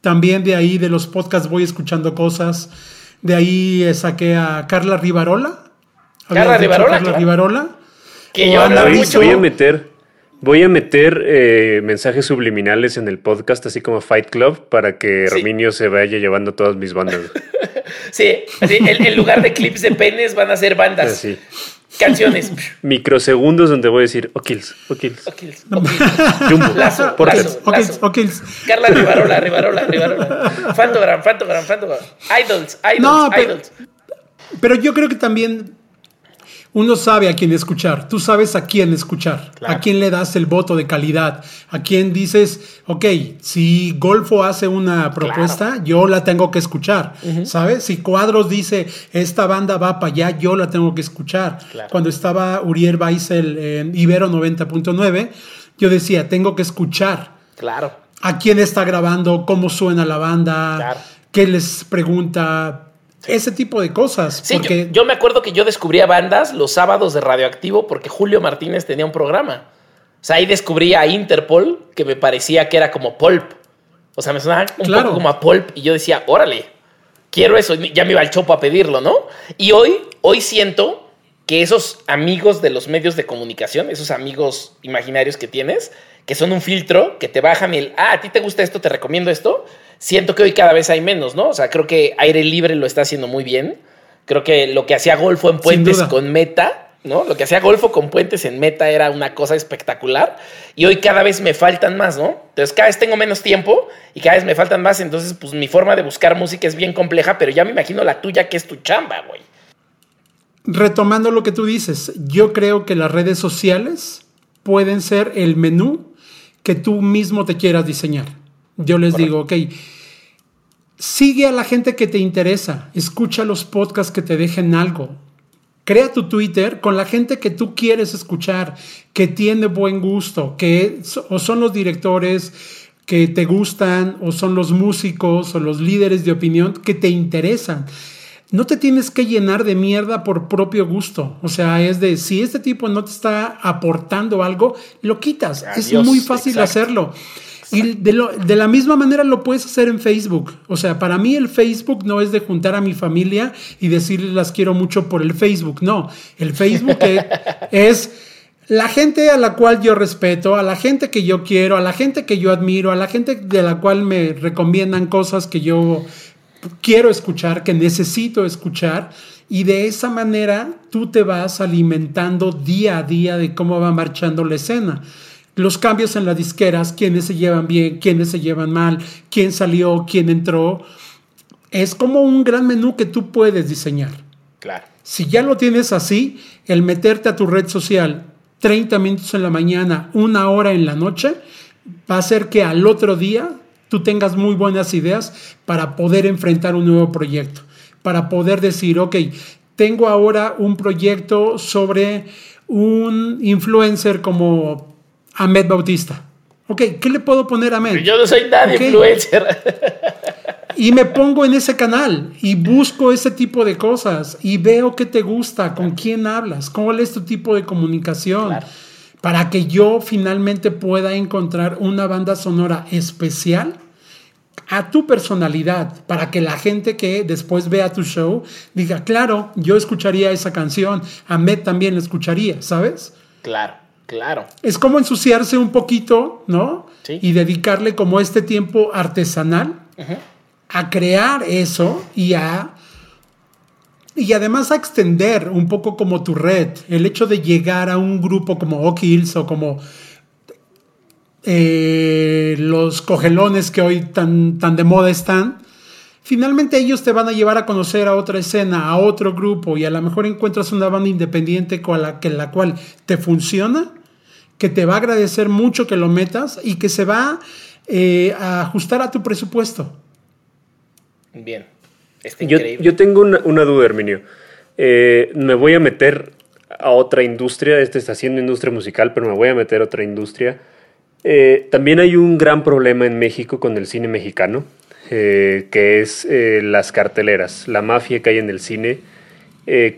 también de ahí de los podcasts voy escuchando cosas, de ahí saqué a Carla Rivarola. Carla Rivarola. Carla Rivarola. Que yo mucho. Voy a meter Voy a meter eh, mensajes subliminales en el podcast, así como Fight Club, para que Herminio se vaya llevando todas mis bandas. sí, así, en, lugar de clips de penes van a ser bandas. Así. Canciones. Microsegundos donde voy a decir O'Kills, O'Kills. O'Kills. Jumbo. Lazo, Lazo, Lazo. O'Kills. Carla Rivarola, Rivarola, Rivarola. Fantogram, Fantogram, Fantogram. Idols, Idols, no, Idols. Pero yo creo que también uno sabe a quién escuchar, tú sabes a quién escuchar, a quién le das el voto de calidad, a quién dices, ok, si Golfo hace una propuesta, yo la tengo que escuchar, ¿sabes? Si Cuadros dice, esta banda va para allá, yo la tengo que escuchar. Cuando estaba Uriel Baisel en Ibero 90.9, yo decía, tengo que escuchar. Claro. A quién está grabando, cómo suena la banda, qué les pregunta, ese tipo de cosas. Sí, yo, me acuerdo que yo descubría bandas los sábados de Radioactivo porque Julio Martínez tenía un programa. O sea, ahí descubría a Interpol, que me parecía que era como Pulp. O sea, me sonaba un poco como a Pulp y yo decía, órale, quiero eso. Ya me iba al chopo a pedirlo, ¿no? Y hoy, hoy siento que esos amigos de los medios de comunicación, esos amigos imaginarios que tienes, que son un filtro que te bajan el, ah, a ti te gusta esto, te recomiendo esto, siento que hoy cada vez hay menos, ¿no? O sea, creo que Aire Libre lo está haciendo muy bien. Creo que lo que hacía Golfo en Puentes con Meta, ¿no? Lo que hacía Golfo con Puentes en Meta era una cosa espectacular. Y hoy cada vez me faltan más, ¿no? Entonces cada vez tengo menos tiempo y cada vez me faltan más. Entonces, pues mi forma de buscar música es bien compleja, pero ya me imagino la tuya que es tu chamba, güey. Retomando lo que tú dices, yo creo que las redes sociales pueden ser el menú que tú mismo te quieras diseñar. Yo les digo, ok, sigue a la gente que te interesa, escucha los podcasts que te dejen algo. Crea tu Twitter con la gente que tú quieres escuchar, que tiene buen gusto, que o son los directores que te gustan, o son los músicos, o los líderes de opinión que te interesan. No te tienes que llenar de mierda por propio gusto. O sea, es de si este tipo no te está aportando algo, lo quitas. es muy fácil hacerlo. Y de, la misma manera lo puedes hacer en Facebook. O sea, para mí el Facebook no es de juntar a mi familia y decirles las quiero mucho por el Facebook. No, el Facebook es la gente a la cual yo respeto, a la gente que yo quiero, a la gente que yo admiro, a la gente de la cual me recomiendan cosas que yo quiero escuchar, que necesito escuchar. Y de esa manera tú te vas alimentando día a día de cómo va marchando la escena los cambios en las disqueras, quiénes se llevan bien, quiénes se llevan mal, quién salió, quién entró. Es como un gran menú que tú puedes diseñar. Claro. Si ya lo tienes así, el meterte a tu red social 30 minutos en la mañana, una hora en la noche, va a hacer que al otro día tú tengas muy buenas ideas para poder enfrentar un nuevo proyecto, para poder decir, ok, tengo ahora un proyecto sobre un influencer como Ahmed Bautista. Ok, ¿qué le puedo poner a Ahmed? Yo no soy nadie influencer. Y me pongo en ese canal y busco ese tipo de cosas y veo qué te gusta, con quién hablas, cuál es tu tipo de comunicación. Para que yo finalmente pueda encontrar una banda sonora especial a tu personalidad, para que la gente que después vea tu show diga, claro, yo escucharía esa canción, Ahmed también la escucharía, ¿sabes? Claro. Claro. Es como ensuciarse un poquito, ¿no? Sí. Y dedicarle como este tiempo artesanal a crear eso y a... Y además a extender un poco como tu red. El hecho de llegar a un grupo como O'Kills o como eh, los cogelones que hoy tan, tan de moda están, finalmente ellos te van a llevar a conocer a otra escena, a otro grupo y a lo mejor encuentras una banda independiente con la, que, la cual te funciona que te va a agradecer mucho que lo metas y que se va eh, a ajustar a tu presupuesto. Bien. yo, yo, tengo una, una duda, Herminio. Eh, me voy a meter a otra industria. Este está haciendo industria musical, pero me voy a meter a otra industria. Eh, también hay un gran problema en México con el cine mexicano, que es las carteleras, la mafia que hay en el cine.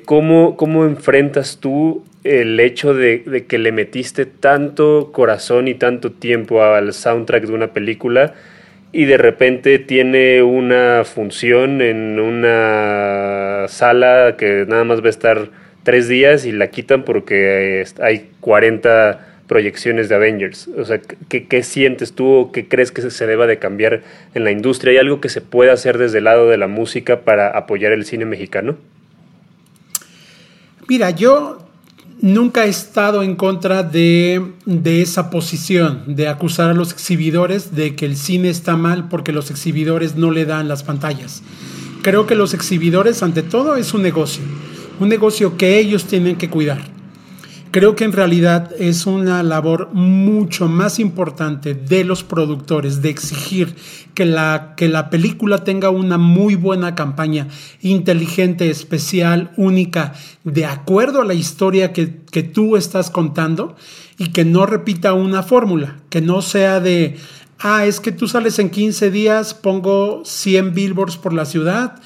¿cómo, ¿Cómo enfrentas tú el hecho de, que le metiste tanto corazón y tanto tiempo al soundtrack de una película y de repente tiene una función en una sala que nada más va a estar tres días y la quitan porque hay 40 proyecciones de Avengers. O sea, ¿qué, qué sientes tú o qué crees que se deba de cambiar en la industria? ¿Hay algo que se puede hacer desde el lado de la música para apoyar el cine mexicano? Mira, yo nunca he estado en contra de, esa posición, de acusar a los exhibidores de que el cine está mal porque los exhibidores no le dan las pantallas. Creo que los exhibidores, ante todo, es un negocio, un negocio que ellos tienen que cuidar. Creo que en realidad es una labor mucho más importante de los productores de exigir que la, que la película tenga una muy buena campaña, inteligente, especial, única, de acuerdo a la historia que, que tú estás contando y que no repita una fórmula, que no sea de, ah, es que tú sales en 15 días, pongo 100 billboards por la ciudad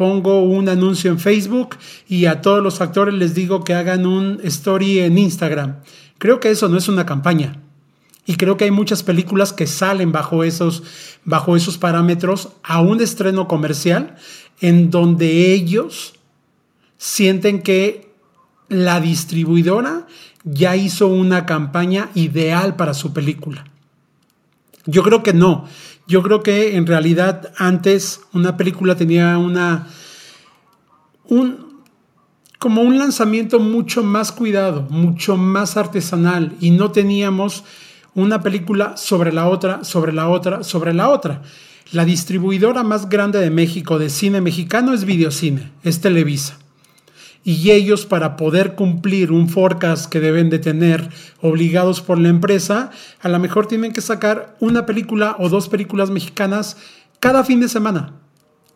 pongo un anuncio en Facebook y a todos los actores les digo que hagan un story en Instagram. Creo que eso no es una campaña. Y creo que hay muchas películas que salen bajo esos, bajo esos parámetros a un estreno comercial en donde ellos sienten que la distribuidora ya hizo una campaña ideal para su película. Yo creo que no. Yo creo que en realidad antes una película tenía una un como un lanzamiento mucho más cuidado, mucho más artesanal y no teníamos una película sobre la otra, sobre la otra, sobre la otra. La distribuidora más grande de México de cine mexicano es Videocine, es Televisa y ellos para poder cumplir un forecast que deben de tener obligados por la empresa, a lo mejor tienen que sacar una película o dos películas mexicanas cada fin de semana.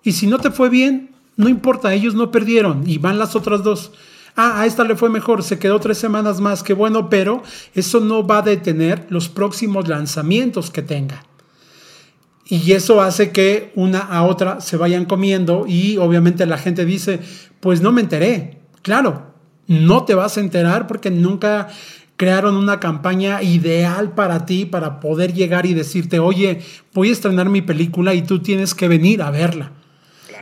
Y si no te fue bien, no importa, ellos no perdieron y van las otras dos. Ah, a esta le fue mejor, se quedó tres semanas más, que bueno, pero eso no va a detener los próximos lanzamientos que tenga. Y eso hace que una a otra se vayan comiendo y obviamente la gente dice, pues no me enteré. Claro, no te vas a enterar porque nunca crearon una campaña ideal para ti, para poder llegar y decirte, oye, voy a estrenar mi película y tú tienes que venir a verla.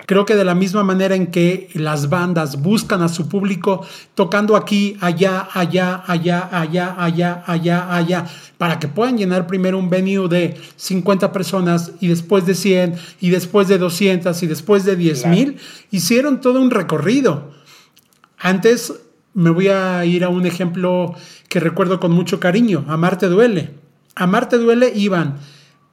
Creo que de la misma manera en que las bandas buscan a su público tocando aquí, allá, allá, allá, allá, allá, allá, allá, para que puedan llenar primero un venue de 50 personas y después de 100 y después de 200 y después de 10 mil, hicieron todo un recorrido. Antes me voy a ir a un ejemplo que recuerdo con mucho cariño, Amarte duele. Amarte duele iban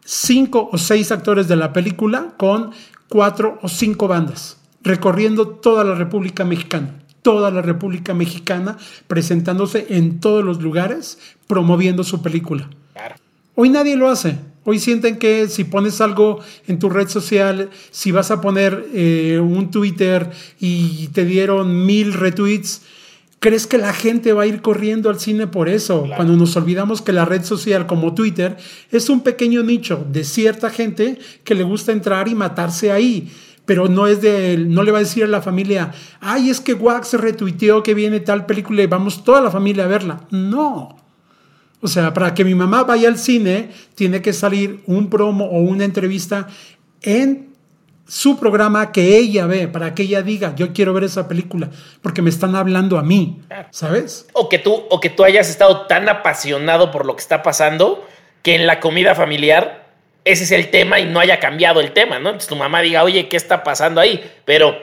cinco o seis actores de la película con cuatro o cinco bandas, recorriendo toda la República Mexicana, toda la República Mexicana, presentándose en todos los lugares, promoviendo su película. Hoy nadie lo hace. Hoy sienten que si pones algo en tu red social, si vas a poner eh, un Twitter y te dieron mil retweets, ¿Crees que la gente va a ir corriendo al cine por eso? Cuando nos olvidamos que la red social como Twitter es un pequeño nicho de cierta gente que le gusta entrar y matarse ahí. Pero no es de, no le va a decir a la familia, ay, es que Wax retuiteó que viene tal película y vamos toda la familia a verla. No. O sea, para que mi mamá vaya al cine, tiene que salir un promo o una entrevista en su programa que ella ve, para que ella diga, yo quiero ver esa película, porque me están hablando a mí, ¿sabes? O que tú, o que tú hayas estado tan apasionado por lo que está pasando, que en la comida familiar ese es el tema y no haya cambiado el tema, ¿no? Entonces tu mamá diga, oye, ¿qué está pasando ahí? Pero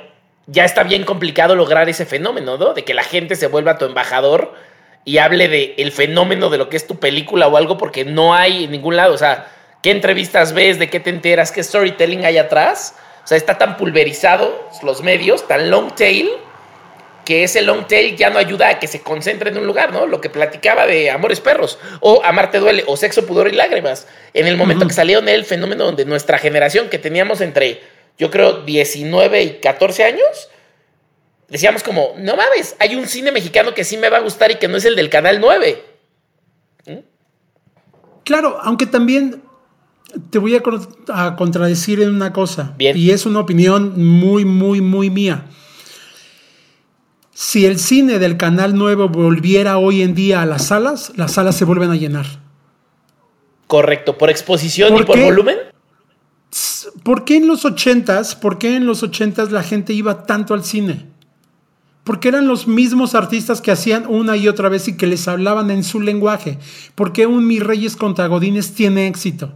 ya está bien complicado lograr ese fenómeno, ¿no? De que la gente se vuelva tu embajador y hable de el fenómeno de lo que es tu película o algo, porque no hay en ningún lado, o sea, ¿qué entrevistas ves? ¿De qué te enteras? ¿Qué storytelling hay atrás? O sea, está tan pulverizado los medios, tan long tail, que ese long tail ya no ayuda a que se concentre en un lugar, ¿no? Lo que platicaba de Amores Perros, o Amarte Duele, o Sexo, Pudor y Lágrimas. En el momento que salió en el fenómeno donde nuestra generación, que teníamos entre, yo creo, 19 y 14 años, decíamos como, no mames, hay un cine mexicano que sí me va a gustar y que no es el del Canal 9. Claro, aunque también te voy a, contradecir en una cosa. Bien. Y es una opinión muy, muy, muy mía. Si el cine del Canal Nuevo volviera hoy en día a las salas, las salas se vuelven a llenar. Correcto, por exposición y por volumen. ¿Por qué en los ochentas, por qué en los ochentas la gente iba tanto al cine? Porque eran los mismos artistas que hacían una y otra vez y que les hablaban en su lenguaje. ¿Por qué un Mi Reyes contra Godines tiene éxito?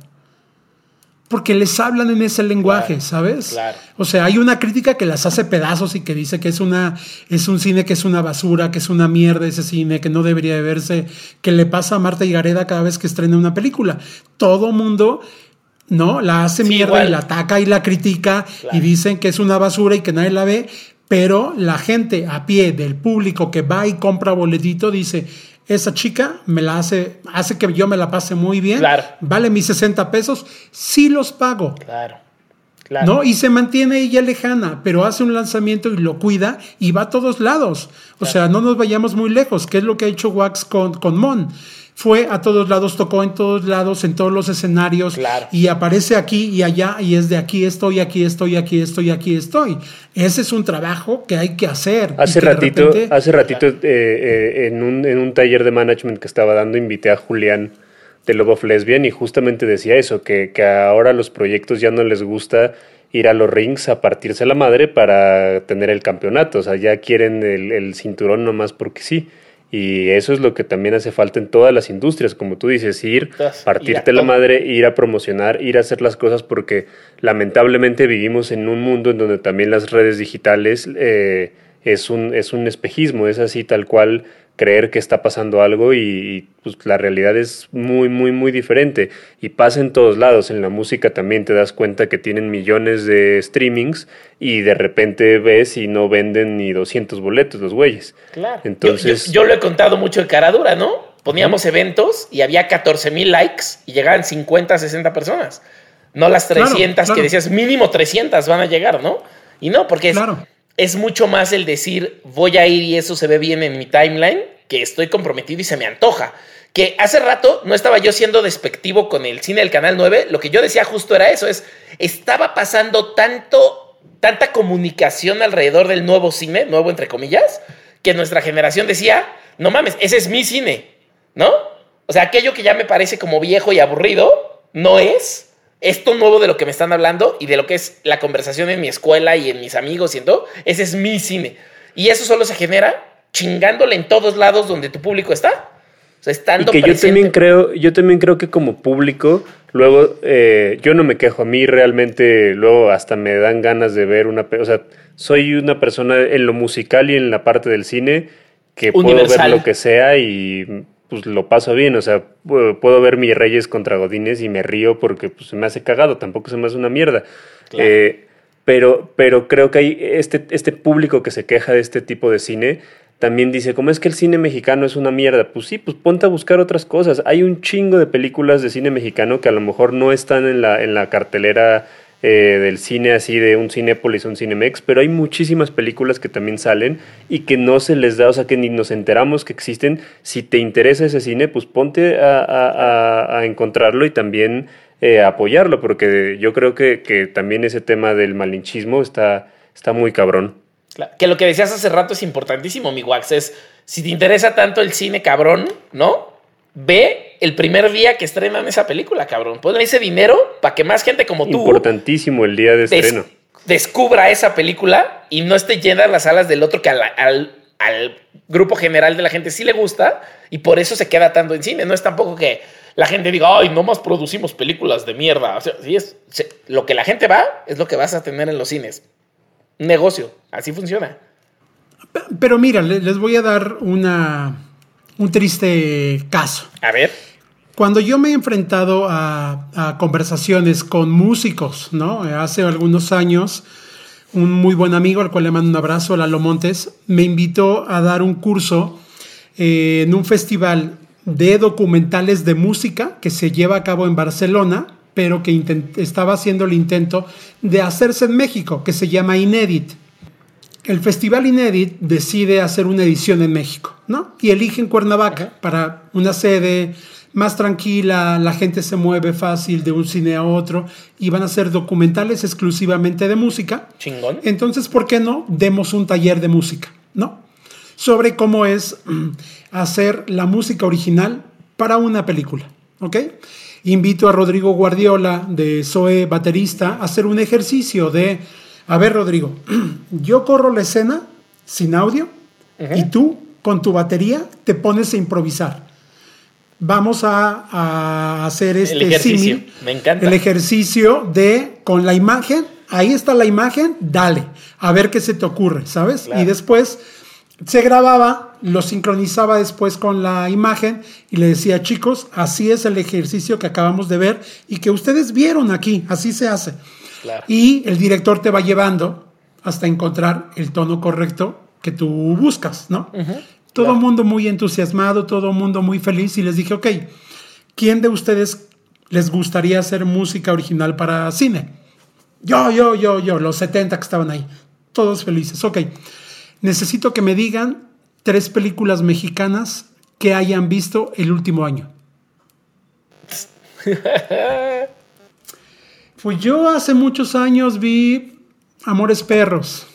Porque les hablan en ese lenguaje, ¿sabes? Claro. O sea, hay una crítica que las hace pedazos y que dice que es una es un cine que es una basura, que es una mierda ese cine, que no debería de verse, que le pasa a Marta y Gareda cada vez que estrena una película. Todo mundo ¿no? La hace mierda y la ataca y la critica y dicen que es una basura y que nadie la ve, pero la gente a pie del público que va y compra boletito dice, esa chica me la hace, hace que yo me la pase muy bien. Claro. Vale mis 60 pesos, sí los pago. Claro. Claro. ¿No? Y se mantiene ella lejana, pero hace un lanzamiento y lo cuida y va a todos lados. O sea, no nos vayamos muy lejos, que es lo que ha hecho Wax con, con Mon fue a todos lados, tocó en todos lados, en todos los escenarios y aparece aquí y allá y es de aquí estoy, aquí estoy, aquí estoy, aquí estoy. Ese es un trabajo que hay que hacer. Hace ratito, hace ratito eh, eh, en, un, en un taller de management que estaba dando invité a Julián de Love of Lesbian y justamente decía eso, que, que ahora los proyectos ya no les gusta ir a los rings a partirse la madre para tener el campeonato, o sea, ya quieren el, el cinturón nomás porque sí. Y eso es lo que también hace falta en todas las industrias, como tú dices, ir, partirte la madre, ir a promocionar, ir a hacer las cosas, porque lamentablemente vivimos en un mundo en donde también las redes digitales eh, es, un, es un espejismo, es así tal cual creer que está pasando algo y, pues, la realidad es muy, muy, muy diferente. Y pasa en todos lados. En la música también te das cuenta que tienen millones de streamings y de repente ves y no venden ni 200 boletos los güeyes. Claro. Entonces... Yo, lo he contado mucho de caradura, ¿no? Poníamos eventos y había 14 mil likes y llegaban 50, 60 personas. No las 300 que decías, mínimo 300 van a llegar, ¿no? Y no, porque es, es mucho más el decir voy a ir y eso se ve bien en mi timeline que estoy comprometido y se me antoja. Que hace rato no estaba yo siendo despectivo con el cine del Canal 9, lo que yo decía justo era eso, es, estaba pasando tanto, tanta comunicación alrededor del nuevo cine, nuevo entre comillas, que nuestra generación decía, no mames, ese es mi cine, ¿no? O sea, aquello que ya me parece como viejo y aburrido, no es, esto nuevo de lo que me están hablando y de lo que es la conversación en mi escuela y en mis amigos y en todo, ese es mi cine. Y eso solo se genera chingándole en todos lados donde tu público está. O sea, estando y que yo también creo, yo también creo que como público, luego eh, yo no me quejo. A mí realmente luego hasta me dan ganas de ver una, o sea, soy una persona en lo musical y en la parte del cine que puedo ver lo que sea y pues lo paso bien, o sea, puedo ver mis Reyes contra Godines y me río porque pues, se me hace cagado, tampoco se me hace una mierda. Eh, pero, pero creo que hay este, este público que se queja de este tipo de cine, también dice, ¿cómo es que el cine mexicano es una mierda? Pues sí, pues ponte a buscar otras cosas. Hay un chingo de películas de cine mexicano que a lo mejor no están en la, en la cartelera eh, del cine así de un Cinépolis un Cinemex, pero hay muchísimas películas que también salen y que no se les da, o sea, que ni nos enteramos que existen. Si te interesa ese cine, pues ponte a, encontrarlo y también eh, apoyarlo, porque yo creo que, que, también ese tema del malinchismo está, está muy cabrón. Que lo que decías hace rato es importantísimo, mi Wax, es si te interesa tanto el cine cabrón, ¿no? Ve el primer día que estrenan esa película, cabrón. Ponle ese dinero para que más gente como tú. Importantísimo el día de estreno. descubra esa película y no esté llena las alas del otro que al, grupo general de la gente sí le gusta y por eso se queda tanto en cine. No es tampoco que la gente diga, ay, no más producimos películas de mierda. O sea, es, lo que la gente va es lo que vas a tener en los cines. Un negocio, así funciona. Pero mira, les voy a dar una un triste caso. A ver. Cuando yo me he enfrentado a, conversaciones con músicos, ¿no? Hace algunos años, un muy buen amigo, al cual le mando un abrazo, Lalo Montes, me invitó a dar un curso eh, en un festival de documentales de música que se lleva a cabo en Barcelona, pero que estaba haciendo el intento de hacerse en México, que se llama Inédit. El Festival Inédit decide hacer una edición en México, ¿no? Y eligen Cuernavaca para una sede más tranquila, la gente se mueve fácil de un cine a otro y van a ser documentales exclusivamente de música. Chingón. Entonces, ¿por qué no demos un taller de música, ¿no? Sobre cómo es mm, hacer la música original para una película, ¿ok? Invito a Rodrigo Guardiola de Zoe Baterista a hacer un ejercicio de, a ver Rodrigo, yo corro la escena sin audio y tú con tu batería te pones a improvisar vamos a, hacer este el ejercicio. Me encanta. El ejercicio de con la imagen, ahí está la imagen, dale, a ver qué se te ocurre, ¿sabes? Y después se grababa, lo sincronizaba después con la imagen y le decía, chicos, así es el ejercicio que acabamos de ver y que ustedes vieron aquí, así se hace. Y el director te va llevando hasta encontrar el tono correcto que tú buscas, ¿no? Todo el mundo muy entusiasmado, todo el mundo muy feliz y les dije, ok, ¿quién de ustedes les gustaría hacer música original para cine? Yo, yo, yo, yo, los 70 que estaban ahí, todos felices. Ok, necesito que me digan tres películas mexicanas que hayan visto el último año. pues yo hace muchos años vi Amores Perros,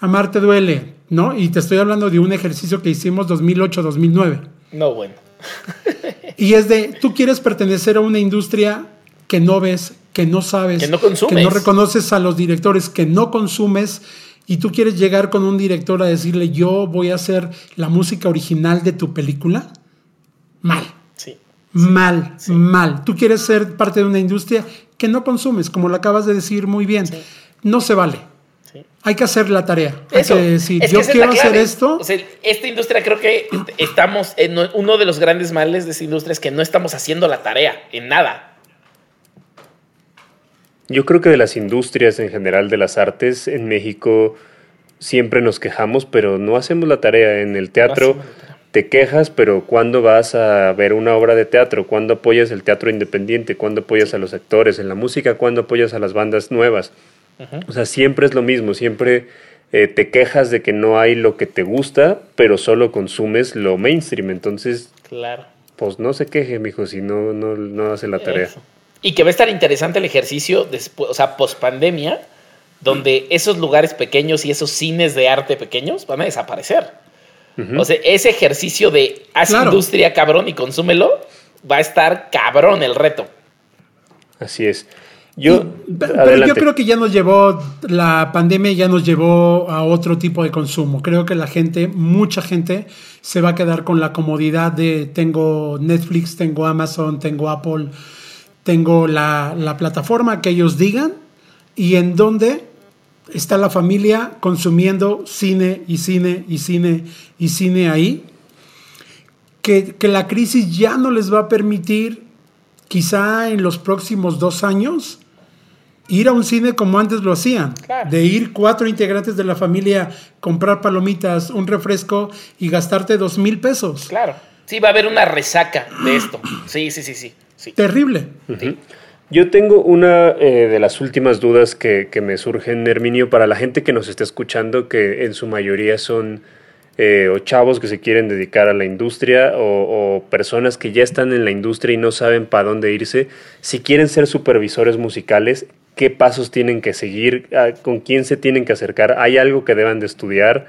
Amarte Duele, ¿no? Y te estoy hablando de un ejercicio que hicimos 2008-2009. No, bueno. y es de, tú quieres pertenecer a una industria que no ves, que no sabes, que no consumes, que no reconoces a los directores, que no consumes, y tú quieres llegar con un director a decirle, yo voy a hacer la música original de tu película. Mal. Sí. Mal, mal. Tú quieres ser parte de una industria que no consumes, como lo acabas de decir muy bien. No se vale. Hay que hacer la tarea. Eso. Hay que yo quiero hacer esto. esta industria creo que estamos en uno de los grandes males de esta industria es que no estamos haciendo la tarea en nada. Yo creo que de las industrias en general de las artes en México siempre nos quejamos, pero no hacemos la tarea. En el teatro te quejas, pero ¿cuándo vas a ver una obra de teatro? ¿Cuándo apoyas el teatro independiente? ¿Cuándo apoyas a los actores? En la música, ¿cuándo apoyas a las bandas nuevas? O sea, siempre es lo mismo, siempre eh, te quejas de que no hay lo que te gusta, pero solo consumes lo mainstream. Entonces, claro. pues no se queje, mijo, si no, no, no hace la tarea. Y que va a estar interesante el ejercicio, después, o sea, post pandemia, donde esos lugares pequeños y esos cines de arte pequeños van a desaparecer. O sea, ese ejercicio de haz industria cabrón y consúmelo, va a estar cabrón el reto. Así es. Yo, pero yo creo que ya nos llevó, la pandemia ya nos llevó a otro tipo de consumo. Creo que la gente, mucha gente, se va a quedar con la comodidad de tengo Netflix, tengo Amazon, tengo Apple, tengo la, la plataforma que ellos digan y en donde está la familia consumiendo cine y cine y cine y cine ahí. Que, que la crisis ya no les va a permitir, quizá en los próximos dos años, ir a un cine como antes lo hacían, de ir cuatro integrantes de la familia, comprar palomitas, un refresco y gastarte dos mil pesos. Claro, sí, va a haber una resaca de esto. Sí, sí, sí, sí. Terrible. Yo tengo una eh, de las últimas dudas que, que me surgen, Herminio, para la gente que nos está escuchando, que en su mayoría son eh, o chavos que se quieren dedicar a la industria o, personas que ya están en la industria y no saben para dónde irse. Si quieren ser supervisores musicales, ¿qué pasos tienen que seguir? ¿Con quién se tienen que acercar? ¿Hay algo que deban de estudiar?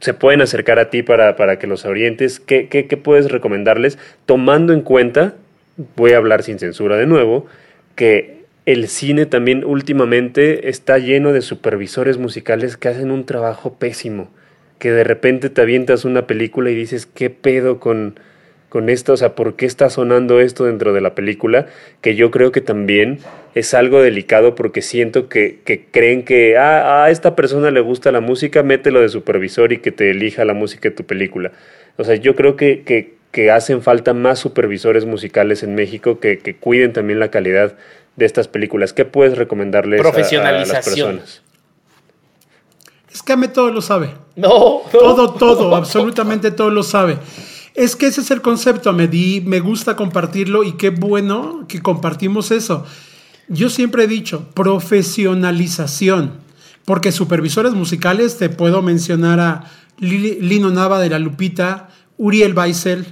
¿Se pueden acercar a ti para, para que los orientes? ¿Qué, qué, qué puedes recomendarles? Tomando en cuenta, voy a hablar sin censura de nuevo, que el cine también últimamente está lleno de supervisores musicales que hacen un trabajo pésimo que de repente te avientas una película y dices, ¿qué pedo con, con esto? O sea, ¿por qué está sonando esto dentro de la película? Que yo creo que también es algo delicado porque siento que, que creen que ah, a esta persona le gusta la música, mételo de supervisor y que te elija la música de tu película. O sea, yo creo que, que, que hacen falta más supervisores musicales en México que, que, cuiden también la calidad de estas películas. ¿Qué puedes recomendarles a, a las personas? Es que Ame todo lo sabe. No, no. Todo, todo, absolutamente todo lo sabe. Es que ese es el concepto, Ahmed, y me gusta compartirlo y qué bueno que compartimos eso. Yo siempre he dicho, profesionalización, porque supervisores musicales te puedo mencionar a Lino Nava de La Lupita, Uriel Weissel,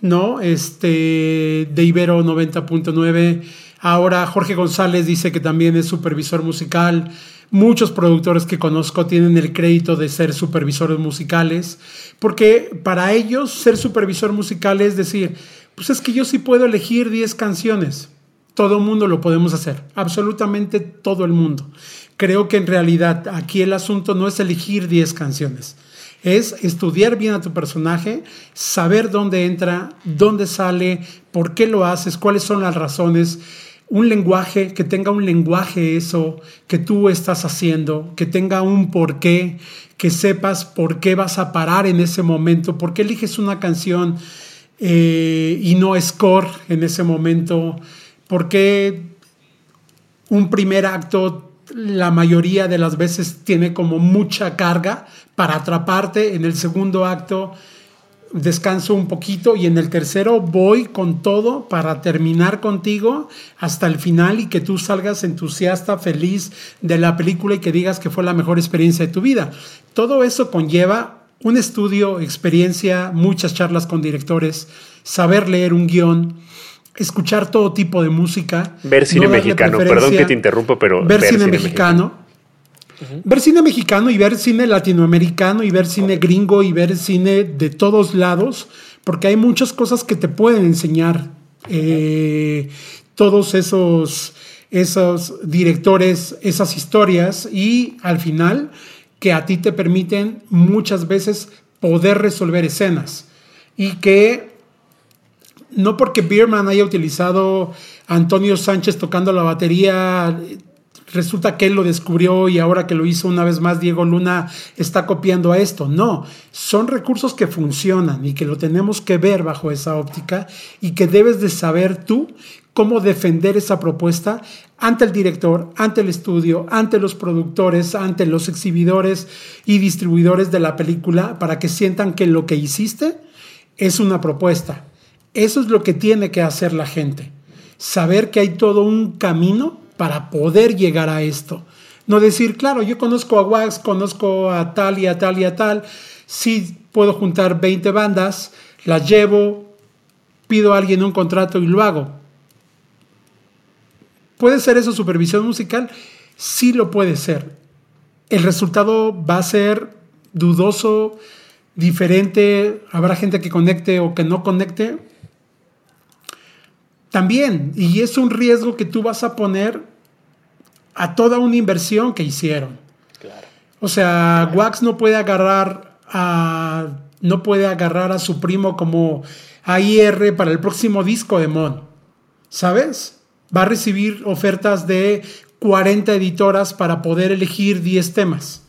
¿no? Este, de Ibero 90.9. Ahora Jorge González dice que también es supervisor musical. Muchos productores que conozco tienen el crédito de ser supervisores musicales, porque para ellos ser supervisor musical es decir, pues es que yo sí puedo elegir 10 canciones. Todo el mundo lo podemos hacer, absolutamente todo el mundo. Creo que en realidad aquí el asunto no es elegir 10 canciones, es estudiar bien a tu personaje, saber dónde entra, dónde sale, por qué lo haces, cuáles son las razones un lenguaje, que tenga un lenguaje eso que tú estás haciendo, que tenga un porqué, que sepas por qué vas a parar en ese momento, por qué eliges una canción eh, y no score en ese momento, por qué un primer acto la mayoría de las veces tiene como mucha carga para atraparte, en el segundo acto descanso un poquito y en el tercero voy con todo para terminar contigo hasta el final y que tú salgas entusiasta, feliz de la película y que digas que fue la mejor experiencia de tu vida. Todo eso conlleva un estudio, experiencia, muchas charlas con directores, saber leer un guion, escuchar todo tipo de música. Ver cine mexicano, perdón que te interrumpo, pero... Ver, cine, mexicano Ver cine mexicano y ver cine latinoamericano y ver cine gringo y ver cine de todos lados, porque hay muchas cosas que te pueden enseñar eh, todos esos, esos directores, esas historias y al final que a ti te permiten muchas veces poder resolver escenas. Y que no porque Bierman haya utilizado a Antonio Sánchez tocando la batería resulta que él lo descubrió y ahora que lo hizo una vez más Diego Luna está copiando a esto. No, son recursos que funcionan y que lo tenemos que ver bajo esa óptica y que debes de saber tú cómo defender esa propuesta ante el director, ante el estudio, ante los productores, ante los exhibidores y distribuidores de la película para que sientan que lo que hiciste es una propuesta. Eso es lo que tiene que hacer la gente. Saber que hay todo un camino para poder llegar a esto. No decir, claro, yo conozco a Wax, conozco a tal y a tal y a tal, sí puedo juntar 20 bandas, las llevo, pido a alguien un contrato y lo hago. ¿Puede ser eso supervisión musical? Sí lo puede ser. El resultado va a ser dudoso, diferente, habrá gente que conecte o que no conecte. También, y es un riesgo que tú vas a poner a toda una inversión que hicieron. O sea, Wax no puede agarrar a no puede agarrar a su primo como AIR para el próximo disco de Mon. ¿Sabes? Va a recibir ofertas de 40 editoras para poder elegir 10 temas.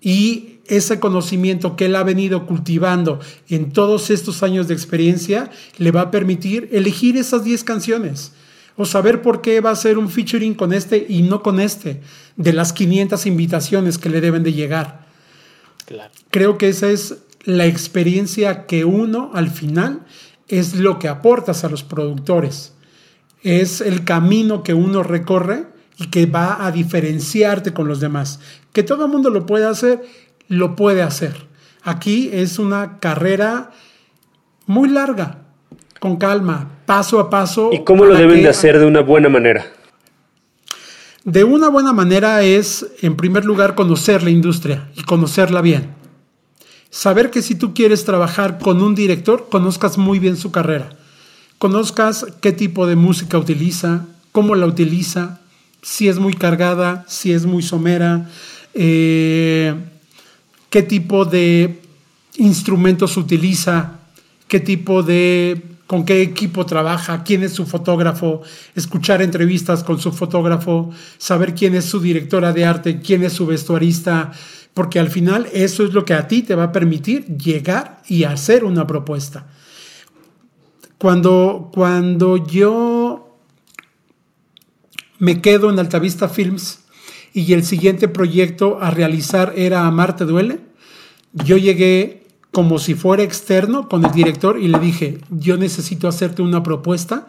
Y ese conocimiento que él ha venido cultivando en todos estos años de experiencia le va a permitir elegir esas 10 canciones o saber por qué va a ser un featuring con este y no con este, de las 500 invitaciones que le deben de llegar. Creo que esa es la experiencia que uno al final es lo que aportas a los productores. Es el camino que uno recorre y que va a diferenciarte con los demás. Que todo el mundo lo puede hacer, lo puede hacer. Aquí es una carrera muy larga, con calma, paso a paso. ¿Y cómo lo deben de hacer de una buena manera? De una buena manera es, en primer lugar, conocer la industria y conocerla bien. Saber que si tú quieres trabajar con un director, conozcas muy bien su carrera. Conozcas qué tipo de música utiliza, cómo la utiliza, si es muy cargada, si es muy somera, eh, qué tipo de instrumentos utiliza, qué tipo de con qué equipo trabaja, quién es su fotógrafo, escuchar entrevistas con su fotógrafo, saber quién es su directora de arte, quién es su vestuarista, porque al final eso es lo que a ti te va a permitir llegar y hacer una propuesta. Cuando, cuando yo me quedo en Altavista Films y el siguiente proyecto a realizar era Amarte Duele. Yo llegué como si fuera externo con el director y le dije, yo necesito hacerte una propuesta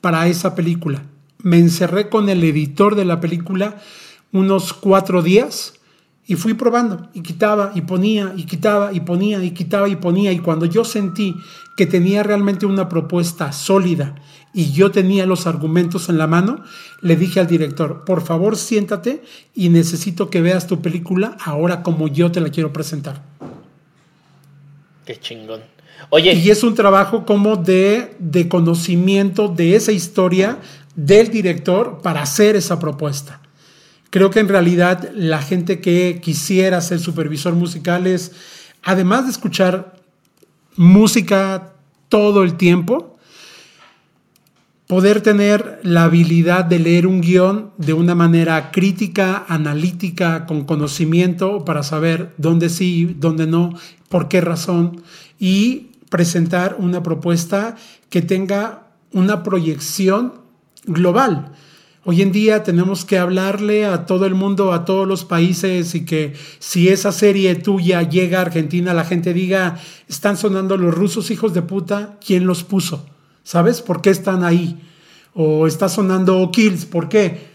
para esa película. Me encerré con el editor de la película unos cuatro días y fui probando y quitaba y ponía y quitaba y ponía y quitaba y ponía. Y cuando yo sentí que tenía realmente una propuesta sólida y yo tenía los argumentos en la mano, le dije al director, por favor siéntate y necesito que veas tu película ahora como yo te la quiero presentar. Qué chingón. Oye. Y es un trabajo como de, de conocimiento de esa historia del director para hacer esa propuesta. Creo que en realidad la gente que quisiera ser supervisor musical es, además de escuchar música todo el tiempo, poder tener la habilidad de leer un guion de una manera crítica, analítica, con conocimiento para saber dónde sí, dónde no, por qué razón y presentar una propuesta que tenga una proyección global. Hoy en día tenemos que hablarle a todo el mundo, a todos los países y que si esa serie tuya llega a Argentina, la gente diga, están sonando los rusos hijos de puta, ¿quién los puso? ¿Sabes? ¿Por qué están ahí? O está sonando Kills, ¿por qué?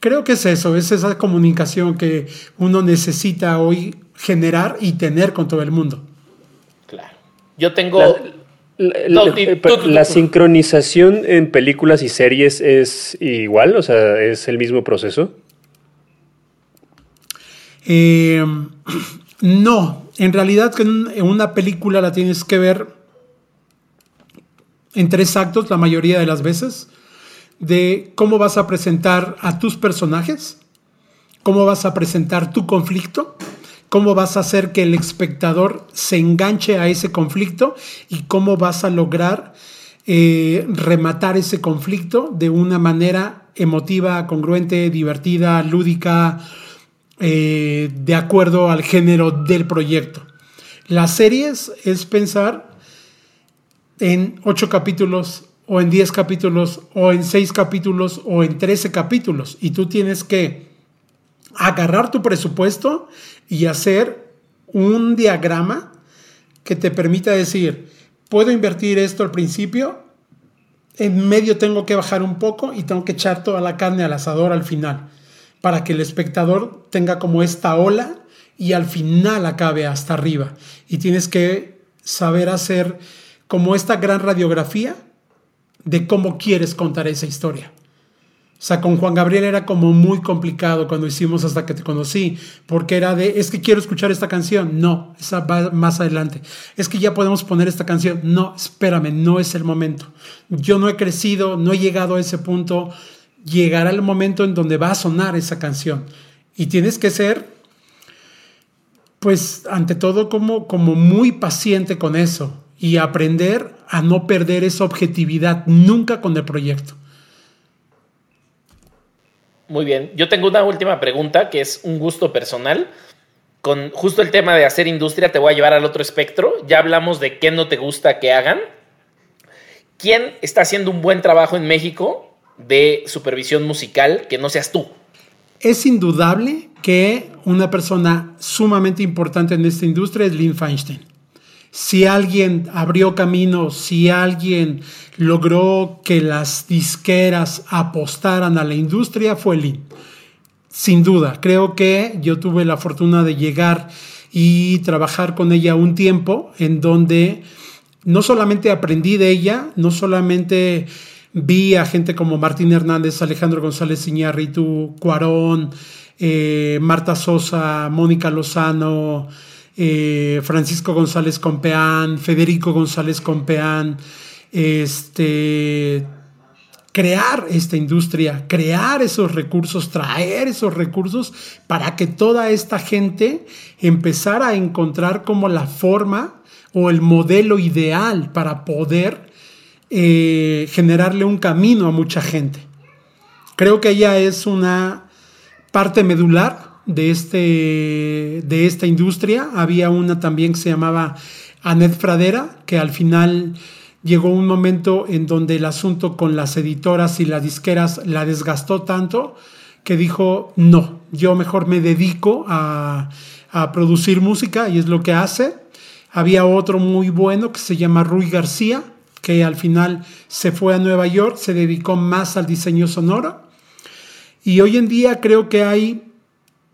Creo que es eso, es esa comunicación que uno necesita hoy generar y tener con todo el mundo. Claro. Yo tengo... La, sincronización en películas y series es igual, o sea, es el mismo proceso. Eh, no, en realidad en una película la tienes que ver en tres actos la mayoría de las veces, de cómo vas a presentar a tus personajes, cómo vas a presentar tu conflicto cómo vas a hacer que el espectador se enganche a ese conflicto y cómo vas a lograr eh, rematar ese conflicto de una manera emotiva, congruente, divertida, lúdica, eh, de acuerdo al género del proyecto. Las series es pensar en ocho capítulos o en diez capítulos o en seis capítulos o en trece capítulos y tú tienes que agarrar tu presupuesto y hacer un diagrama que te permita decir, puedo invertir esto al principio, en medio tengo que bajar un poco y tengo que echar toda la carne al asador al final, para que el espectador tenga como esta ola y al final acabe hasta arriba. Y tienes que saber hacer como esta gran radiografía de cómo quieres contar esa historia. Sea, con Juan Gabriel era como muy complicado cuando hicimos hasta que te conocí, porque era de, es que quiero escuchar esta canción. No, esa va más adelante. Es que ya podemos poner esta canción. No, espérame, no es el momento. Yo no he crecido, no he llegado a ese punto. Llegará el momento en donde va a sonar esa canción. Y tienes que ser, pues, ante todo, como, como muy paciente con eso y aprender a no perder esa objetividad nunca con el proyecto. Muy bien. Yo tengo una última pregunta que es un gusto personal. Con justo el tema de hacer industria, te voy a llevar al otro espectro. Ya hablamos de qué no te gusta que hagan. ¿Quién está haciendo un buen trabajo en México de supervisión musical que no seas tú? Es indudable que una persona sumamente importante en esta industria es Lynn Feinstein si alguien abrió camino, si alguien logró que las disqueras apostaran a la industria, fue Lynn. Sin duda, creo que yo tuve la fortuna de llegar y trabajar con ella un tiempo en donde no solamente aprendí de ella, no solamente vi a gente como Martín Hernández, Alejandro González Iñárritu, Cuarón, eh, Marta Sosa, Mónica Lozano, eh, Francisco González Compeán, Federico González Compeán, este, crear esta industria, crear esos recursos, traer esos recursos para que toda esta gente empezara a encontrar como la forma o el modelo ideal para poder eh, generarle un camino a mucha gente. Creo que ella es una parte medular de, este, de esta industria. Había una también que se llamaba Anet Fradera, que al final llegó un momento en donde el asunto con las editoras y las disqueras la desgastó tanto que dijo, no, yo mejor me dedico a, a producir música y es lo que hace. Había otro muy bueno que se llama Rui García, que al final se fue a Nueva York, se dedicó más al diseño sonoro. Y hoy en día creo que hay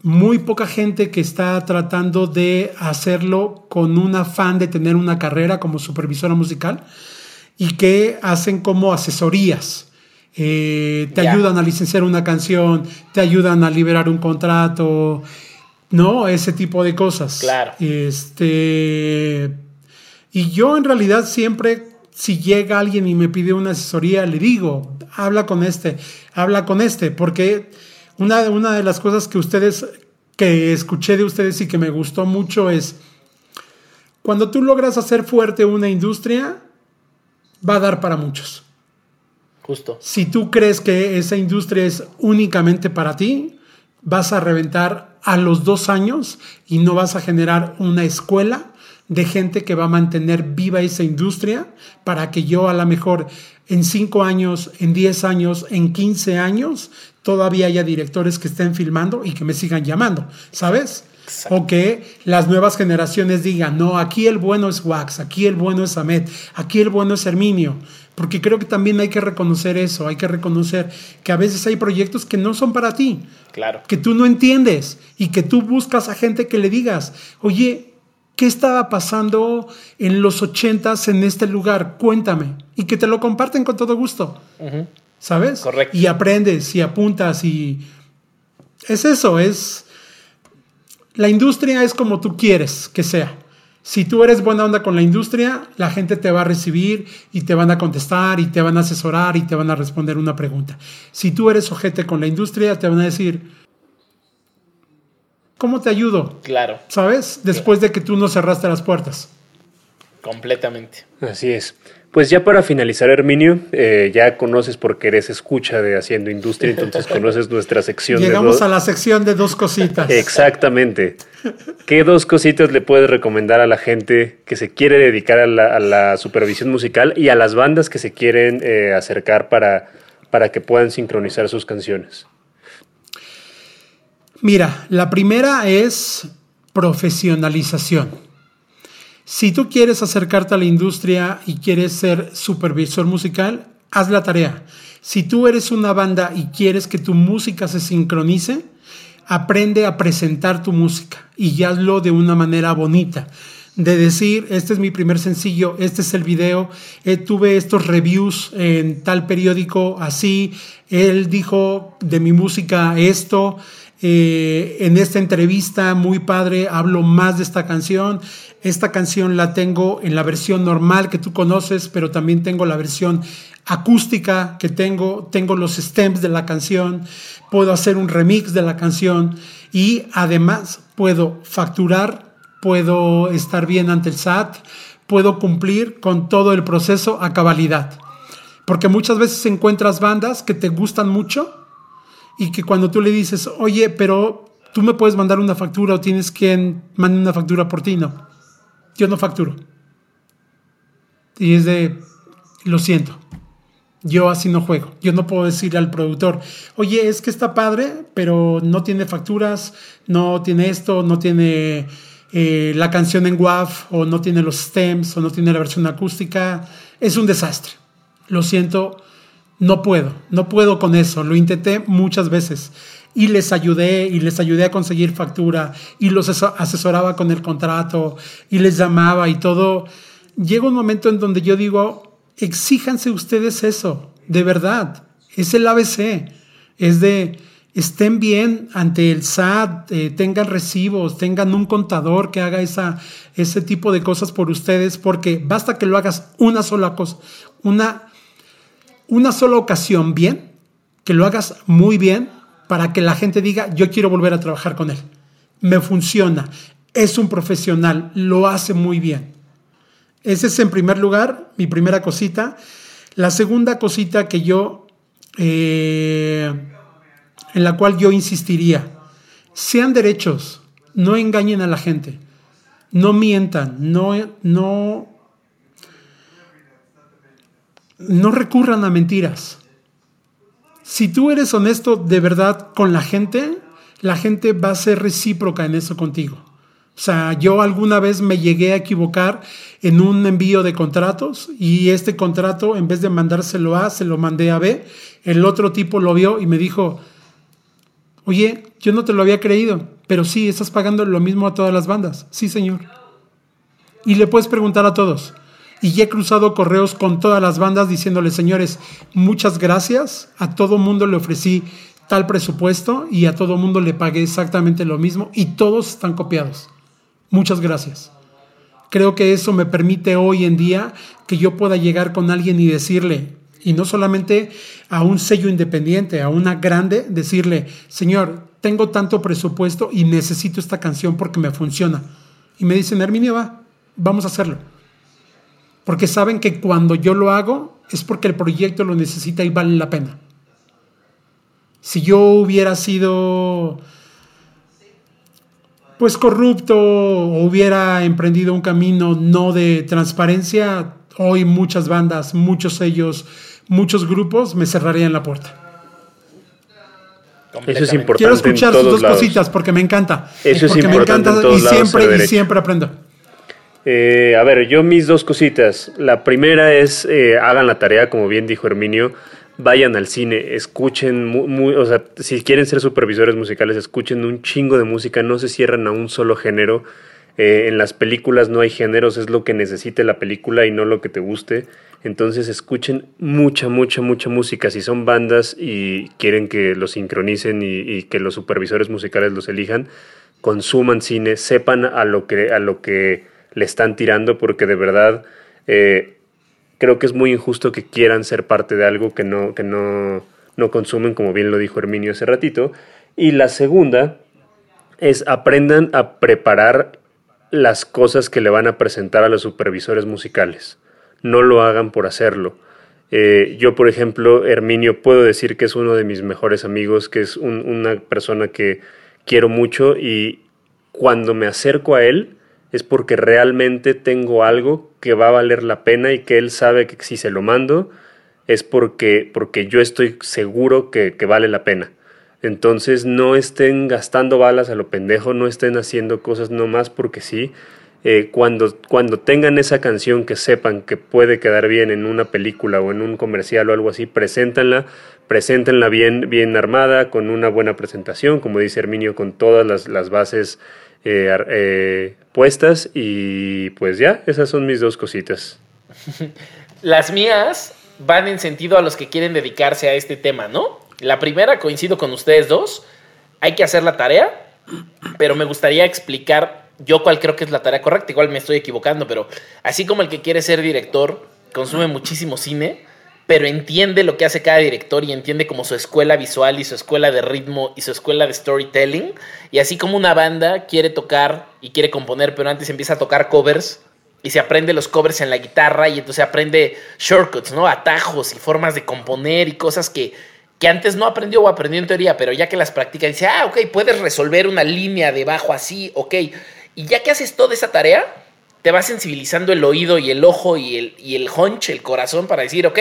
muy poca gente que está tratando de hacerlo con un afán de tener una carrera como supervisora musical y que hacen como asesorías. Eh, te ayudan a licenciar una canción, te ayudan a liberar un contrato, ¿no? Ese tipo de cosas. Claro. Este, y yo en realidad siempre, si llega alguien y me pide una asesoría, le digo, habla con este, habla con este, porque una, una de las cosas que ustedes, que escuché de ustedes y que me gustó mucho es, cuando tú logras hacer fuerte una industria, va a dar para muchos. Justo. Si tú crees que esa industria es únicamente para ti, vas a reventar a los dos años y no vas a generar una escuela de gente que va a mantener viva esa industria para que yo a lo mejor en cinco años, en diez años, en quince años, todavía haya directores que estén filmando y que me sigan llamando, ¿sabes? O que las nuevas generaciones digan, no, aquí el bueno es Wax, aquí el bueno es Ahmed, aquí el bueno es Herminio. Porque creo que también hay que reconocer eso, hay que reconocer que a veces hay proyectos que no son para ti. Claro. Que tú no entiendes y que tú buscas a gente que le digas, oye, ¿qué estaba pasando en los ochentas en este lugar? Cuéntame. Y que te lo comparten con todo gusto. ¿Sabes? Correcto. Y aprendes y apuntas y... Es eso, es... La industria es como tú quieres que sea. Si tú eres buena onda con la industria, la gente te va a recibir y te van a contestar y te van a asesorar y te van a responder una pregunta. Si tú eres ojete con la industria, te van a decir, ¿cómo te ayudo? Claro. ¿Sabes? Después de que tú no cerraste las puertas. Completamente. Así es. Pues ya para finalizar, Herminio, eh, ya conoces porque eres escucha de Haciendo Industria, entonces conoces nuestra sección. Llegamos a la sección de dos cositas. Exactamente. ¿Qué dos cositas le puedes recomendar a la gente que se quiere dedicar a la, supervisión musical y a las bandas que se quieren eh, acercar para, para que puedan sincronizar sus canciones? Mira, la primera es profesionalización. Si tú quieres acercarte a la industria y quieres ser supervisor musical, haz la tarea. Si tú eres una banda y quieres que tu música se sincronice, aprende a presentar tu música y hazlo de una manera bonita. De decir, este es mi primer sencillo, este es el video, eh, tuve estos reviews en tal periódico así, él dijo de mi música esto, eh, en esta entrevista muy padre hablo más de esta canción. Esta canción la tengo en la versión normal que tú conoces, pero también tengo la versión acústica que tengo, tengo los stems de la canción, puedo hacer un remix de la canción y además puedo facturar, puedo estar bien ante el SAT, puedo cumplir con todo el proceso a cabalidad. Porque muchas veces encuentras bandas que te gustan mucho, y que cuando tú le dices, oye, pero tú me puedes mandar una factura o tienes que mandar una factura por ti, no. Yo no facturo. Y es de, lo siento, yo así no juego. Yo no puedo decirle al productor, oye, es que está padre, pero no tiene facturas, no tiene esto, no tiene eh, la canción en WAV, o no tiene los stems, o no tiene la versión acústica. Es un desastre. Lo siento, no puedo, no puedo con eso. Lo intenté muchas veces y les ayudé y les ayudé a conseguir factura y los asesoraba con el contrato y les llamaba y todo. Llega un momento en donde yo digo, exíjanse ustedes eso, de verdad. Es el ABC, es de estén bien ante el SAT, eh, tengan recibos, tengan un contador que haga esa, ese tipo de cosas por ustedes, porque basta que lo hagas una sola cosa, una una sola ocasión bien, que lo hagas muy bien para que la gente diga, yo quiero volver a trabajar con él. Me funciona, es un profesional, lo hace muy bien. Ese es en primer lugar mi primera cosita. La segunda cosita que yo, eh, en la cual yo insistiría, sean derechos, no engañen a la gente, no mientan, no, no no recurran a mentiras. si tú eres honesto de verdad con la gente, la gente va a ser recíproca en eso contigo. O sea, yo alguna vez me llegué a equivocar en un envío de contratos y este contrato, en vez de mandárselo a, se lo mandé a B. El otro tipo lo vio y me dijo, oye, yo no te lo había creído, pero sí, estás pagando lo mismo a todas las bandas. Sí, señor. Y le puedes preguntar a todos. Y he cruzado correos con todas las bandas diciéndole, señores, muchas gracias. A todo mundo le ofrecí tal presupuesto y a todo mundo le pagué exactamente lo mismo y todos están copiados. Muchas gracias. Creo que eso me permite hoy en día que yo pueda llegar con alguien y decirle, y no solamente a un sello independiente, a una grande, decirle, señor, tengo tanto presupuesto y necesito esta canción porque me funciona. Y me dicen, Herminio, va, vamos a hacerlo. Porque saben que cuando yo lo hago es porque el proyecto lo necesita y vale la pena. Si yo hubiera sido pues corrupto o hubiera emprendido un camino no de transparencia, hoy muchas bandas, muchos sellos, muchos grupos me cerrarían la puerta. Eso es importante. Quiero escuchar sus dos cositas porque me encanta. Eso es porque importante me encanta y siempre, y siempre aprendo. Eh, a ver, yo mis dos cositas. La primera es eh, hagan la tarea, como bien dijo Herminio vayan al cine, escuchen, muy, o sea, si quieren ser supervisores musicales, escuchen un chingo de música, no se cierran a un solo género. Eh, en las películas no hay géneros, es lo que necesite la película y no lo que te guste. Entonces escuchen mucha, mucha, mucha música. Si son bandas y quieren que los sincronicen y, que los supervisores musicales los elijan, consuman cine, sepan a lo que, a lo que le están tirando, porque de verdad eh, creo que es muy injusto que quieran ser parte de algo que no, que no, no consumen, como bien lo dijo Herminio hace ratito. Y la segunda es aprendan a preparar las cosas que le van a presentar a los supervisores musicales. No lo hagan por hacerlo. Eh, yo, por ejemplo, Herminio, puedo decir que es uno de mis mejores amigos, que es una persona que quiero mucho y cuando me acerco a él, es porque realmente tengo algo que va a valer la pena y que él sabe que si se lo mando es porque, porque yo estoy seguro que, vale la pena. Entonces no estén gastando balas a lo pendejo, no estén haciendo cosas nomás porque sí. Eh, cuando, cuando tengan esa canción que sepan que puede quedar bien en una película o en un comercial o algo así, preséntanla, preséntenla bien, bien armada, con una buena presentación, como dice Herminio, con todas las, las bases eh, eh, puestas y pues ya, esas son mis dos cositas. Las mías van en sentido a los que quieren dedicarse a este tema, ¿no? La primera, coincido con ustedes dos, hay que hacer la tarea, pero me gustaría explicar yo cuál creo que es la tarea correcta, igual me estoy equivocando, pero así como el que quiere ser director consume muchísimo cine, pero entiende lo que hace cada director y entiende como su escuela visual y su escuela de ritmo y su escuela de storytelling. Y así como una banda quiere tocar y quiere componer, pero antes empieza a tocar covers y se aprende los covers en la guitarra y entonces aprende shortcuts, ¿no? Atajos y formas de componer y cosas que, que antes no aprendió o aprendió en teoría, pero ya que las practica dice, ah, ok, puedes resolver una línea de bajo así, ok. Y ya que haces toda esa tarea, te va sensibilizando el oído y el ojo y el, y el hunch, el corazón para decir, ok,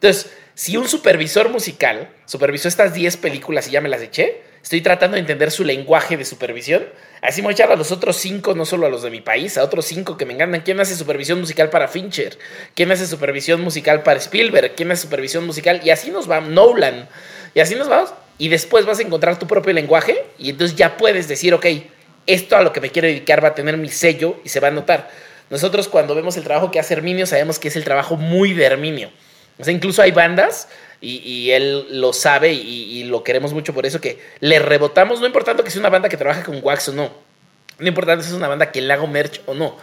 entonces, si un supervisor musical supervisó estas 10 películas y ya me las eché, estoy tratando de entender su lenguaje de supervisión. Así me voy a echar a los otros cinco, no solo a los de mi país, a otros cinco que me encantan. ¿Quién hace supervisión musical para Fincher? ¿Quién hace supervisión musical para Spielberg? ¿Quién hace supervisión musical? Y así nos va Nolan. Y así nos vamos. Y después vas a encontrar tu propio lenguaje y entonces ya puedes decir, ok, esto a lo que me quiero dedicar va a tener mi sello y se va a notar. Nosotros cuando vemos el trabajo que hace Herminio sabemos que es el trabajo muy de Herminio. O sea, incluso hay bandas, y, él lo sabe y, lo queremos mucho por eso, que le rebotamos, no importando que sea una banda que trabaje con Wax o no, no importando si es una banda que le hago merch o no.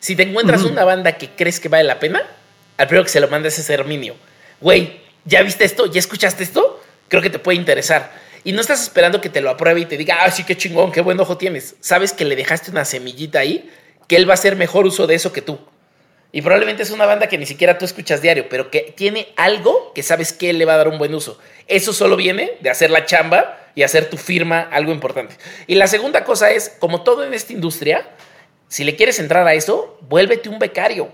Si te encuentras una banda que crees que vale la pena, al primero que se lo mandes es Herminio. Güey, ¿ya viste esto? ¿Ya escuchaste esto? Creo que te puede interesar. Y no estás esperando que te lo apruebe y te diga, ah, sí, qué chingón, qué buen ojo tienes. Sabes que le dejaste una semillita ahí, que él va a hacer mejor uso de eso que tú. Y probablemente es una banda que ni siquiera tú escuchas diario, pero que tiene algo que sabes que le va a dar un buen uso. Eso solo viene de hacer la chamba y hacer tu firma algo importante. Y la segunda cosa es, como todo en esta industria, si le quieres entrar a eso, vuélvete un becario.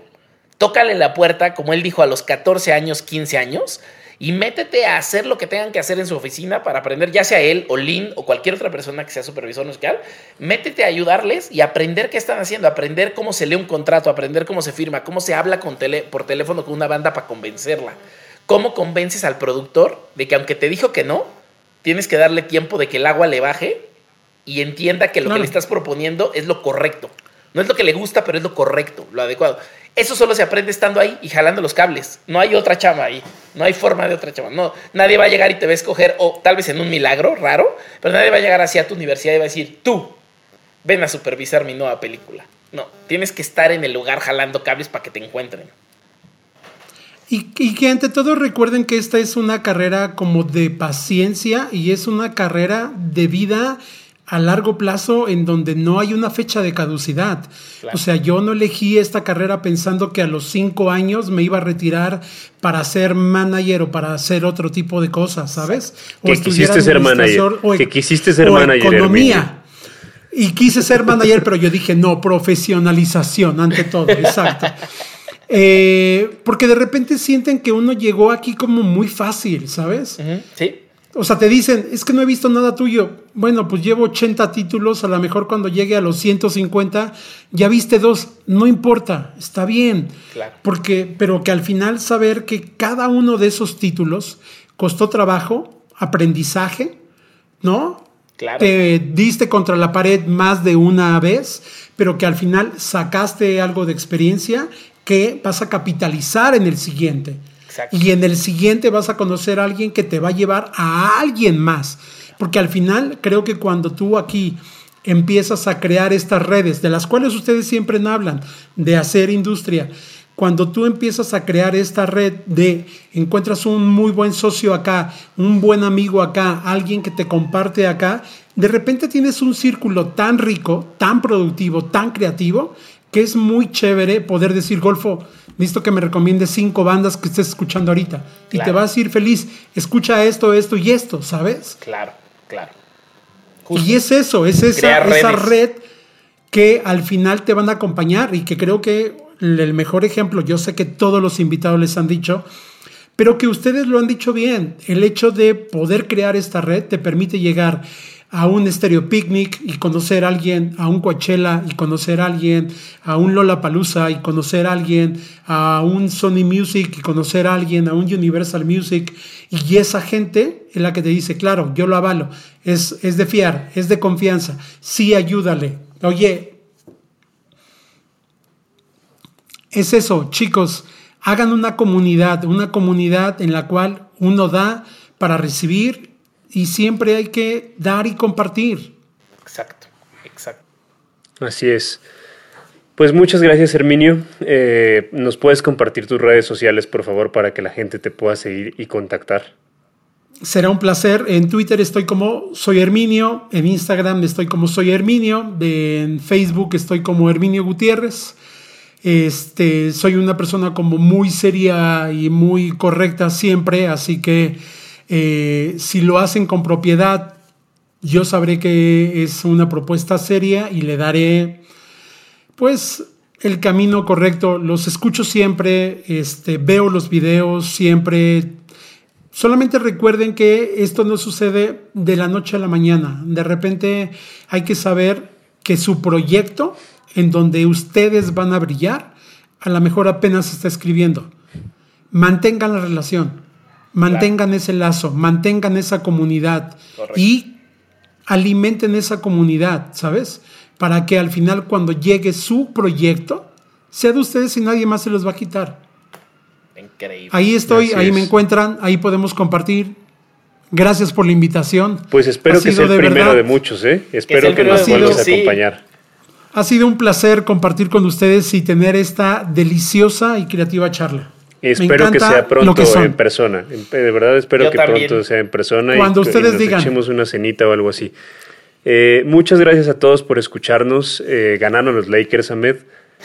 Tócale la puerta, como él dijo, a los 14 años, 15 años, y métete a hacer lo que tengan que hacer en su oficina para aprender, ya sea él o Lynn o cualquier otra persona que sea supervisor musical, métete a ayudarles y aprender qué están haciendo, aprender cómo se lee un contrato, aprender cómo se firma, cómo se habla con tele, por teléfono con una banda para convencerla, cómo convences al productor de que aunque te dijo que no, tienes que darle tiempo de que el agua le baje y entienda que lo que le estás proponiendo es lo correcto. No es lo que le gusta, pero es lo correcto, lo adecuado. Eso solo se aprende estando ahí y jalando los cables. No hay otra chama ahí. No hay forma de otra chama. No, nadie va a llegar y te va a escoger, o tal vez en un milagro raro, pero nadie va a llegar hacia tu universidad y va a decir, tú, ven a supervisar mi nueva película. No, tienes que estar en el lugar jalando cables para que te encuentren. Y, y, que ante todo recuerden que esta es una carrera como de paciencia y es una carrera de vida a largo plazo en donde no hay una fecha de caducidad. O sea, yo no elegí esta carrera pensando que a los cinco años me iba a retirar para ser manager o para hacer otro tipo de cosas, ¿sabes? O que quisiste ser manager. O, que quisiste ser manager. Economía. Y quise ser manager, pero yo dije, no, profesionalización ante todo, exacto. Eh, porque de repente sienten que uno llegó aquí como muy fácil, ¿sabes? Sí. O sea, te dicen, es que no he visto nada tuyo. Bueno, pues llevo 80 títulos, a lo mejor cuando llegue a los 150 ya viste dos, no importa, está bien. Claro. Porque, pero que al final saber que cada uno de esos títulos costó trabajo, aprendizaje, ¿no? Claro. Te diste contra la pared más de una vez, pero que al final sacaste algo de experiencia que vas a capitalizar en el siguiente. Y en el siguiente vas a conocer a alguien que te va a llevar a alguien más. Porque al final creo que cuando tú aquí empiezas a crear estas redes, de las cuales ustedes siempre hablan, de hacer industria, cuando tú empiezas a crear esta red de encuentras un muy buen socio acá, un buen amigo acá, alguien que te comparte acá, de repente tienes un círculo tan rico, tan productivo, tan creativo, que es muy chévere poder decir, Golfo, Listo que me recomiendes cinco bandas que estés escuchando ahorita. Y te vas a ir feliz. Escucha esto, esto y esto, ¿sabes? Claro, claro. Y es eso, es esa, esa red que al final te van a acompañar y que creo que el mejor ejemplo, yo sé que todos los invitados les han dicho, pero que ustedes lo han dicho bien, el hecho de poder crear esta red te permite llegar a un Stereo Picnic y conocer a alguien, a un Coachella y conocer a alguien, a un Lola Palusa y conocer a alguien, a un Sony Music y conocer a alguien, a un Universal Music. Y esa gente es la que te dice, claro, yo lo avalo, es, es de fiar, es de confianza, sí ayúdale. Oye, es eso, chicos, hagan una comunidad, una comunidad en la cual uno da para recibir y siempre hay que dar y compartir. Exacto, exacto. Así es. Pues muchas gracias, Herminio. Eh, ¿Nos puedes compartir tus redes sociales, por favor, para que la gente te pueda seguir y contactar? Será un placer. En Twitter estoy como Soy Herminio, en Instagram estoy como Soy Herminio, en Facebook estoy como Herminio Gutiérrez. Este, soy una persona como muy seria y muy correcta siempre, así que eh, si lo hacen con propiedad, yo sabré que es una propuesta seria y le daré, pues, el camino correcto. Los escucho siempre, este, veo los videos siempre. Solamente recuerden que esto no sucede de la noche a la mañana. De repente hay que saber que su proyecto, en donde ustedes van a brillar, a lo mejor apenas está escribiendo. Mantengan la relación Mantengan ese lazo, mantengan esa comunidad y alimenten esa comunidad, ¿sabes? Para que al final cuando llegue su proyecto, sea de ustedes y nadie más se los va a quitar. Increíble. Ahí estoy, ahí me encuentran, ahí podemos compartir. Gracias por la invitación. Pues espero que sea el primero de muchos, ¿eh? Espero que, nos vuelvas a acompañar. Ha sido un placer compartir con ustedes y tener esta deliciosa y creativa charla. Espero que sea pronto en persona. De verdad espero que pronto sea en persona Cuando y, ustedes nos digan. echemos una cenita o algo así. Eh, muchas gracias a todos por escucharnos. Eh, ganaron los Lakers, Ahmed.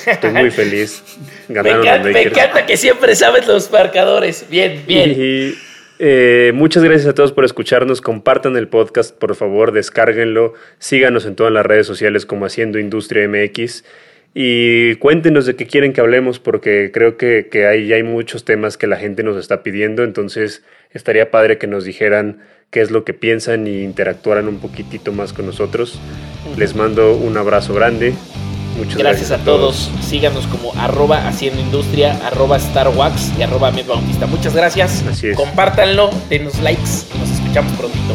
Estoy muy feliz. Ganaron me, encanta, los Lakers. me encanta que siempre sabes los marcadores. Bien, bien. Y, eh, muchas gracias a todos por escucharnos. Compartan el podcast, por favor, descárguenlo. Síganos en todas las redes sociales como Haciendo Industria MX. Y cuéntenos de qué quieren que hablemos, porque creo que, que hay, hay muchos temas que la gente nos está pidiendo, entonces estaría padre que nos dijeran qué es lo que piensan y interactuaran un poquitito más con nosotros. Les mando un abrazo grande. Muchas gracias, a, todos. Síganos como arroba haciendo industria, arroba starwax y arroba medbautista. Muchas gracias. Así es. Compártanlo, denos likes y nos escuchamos prontito.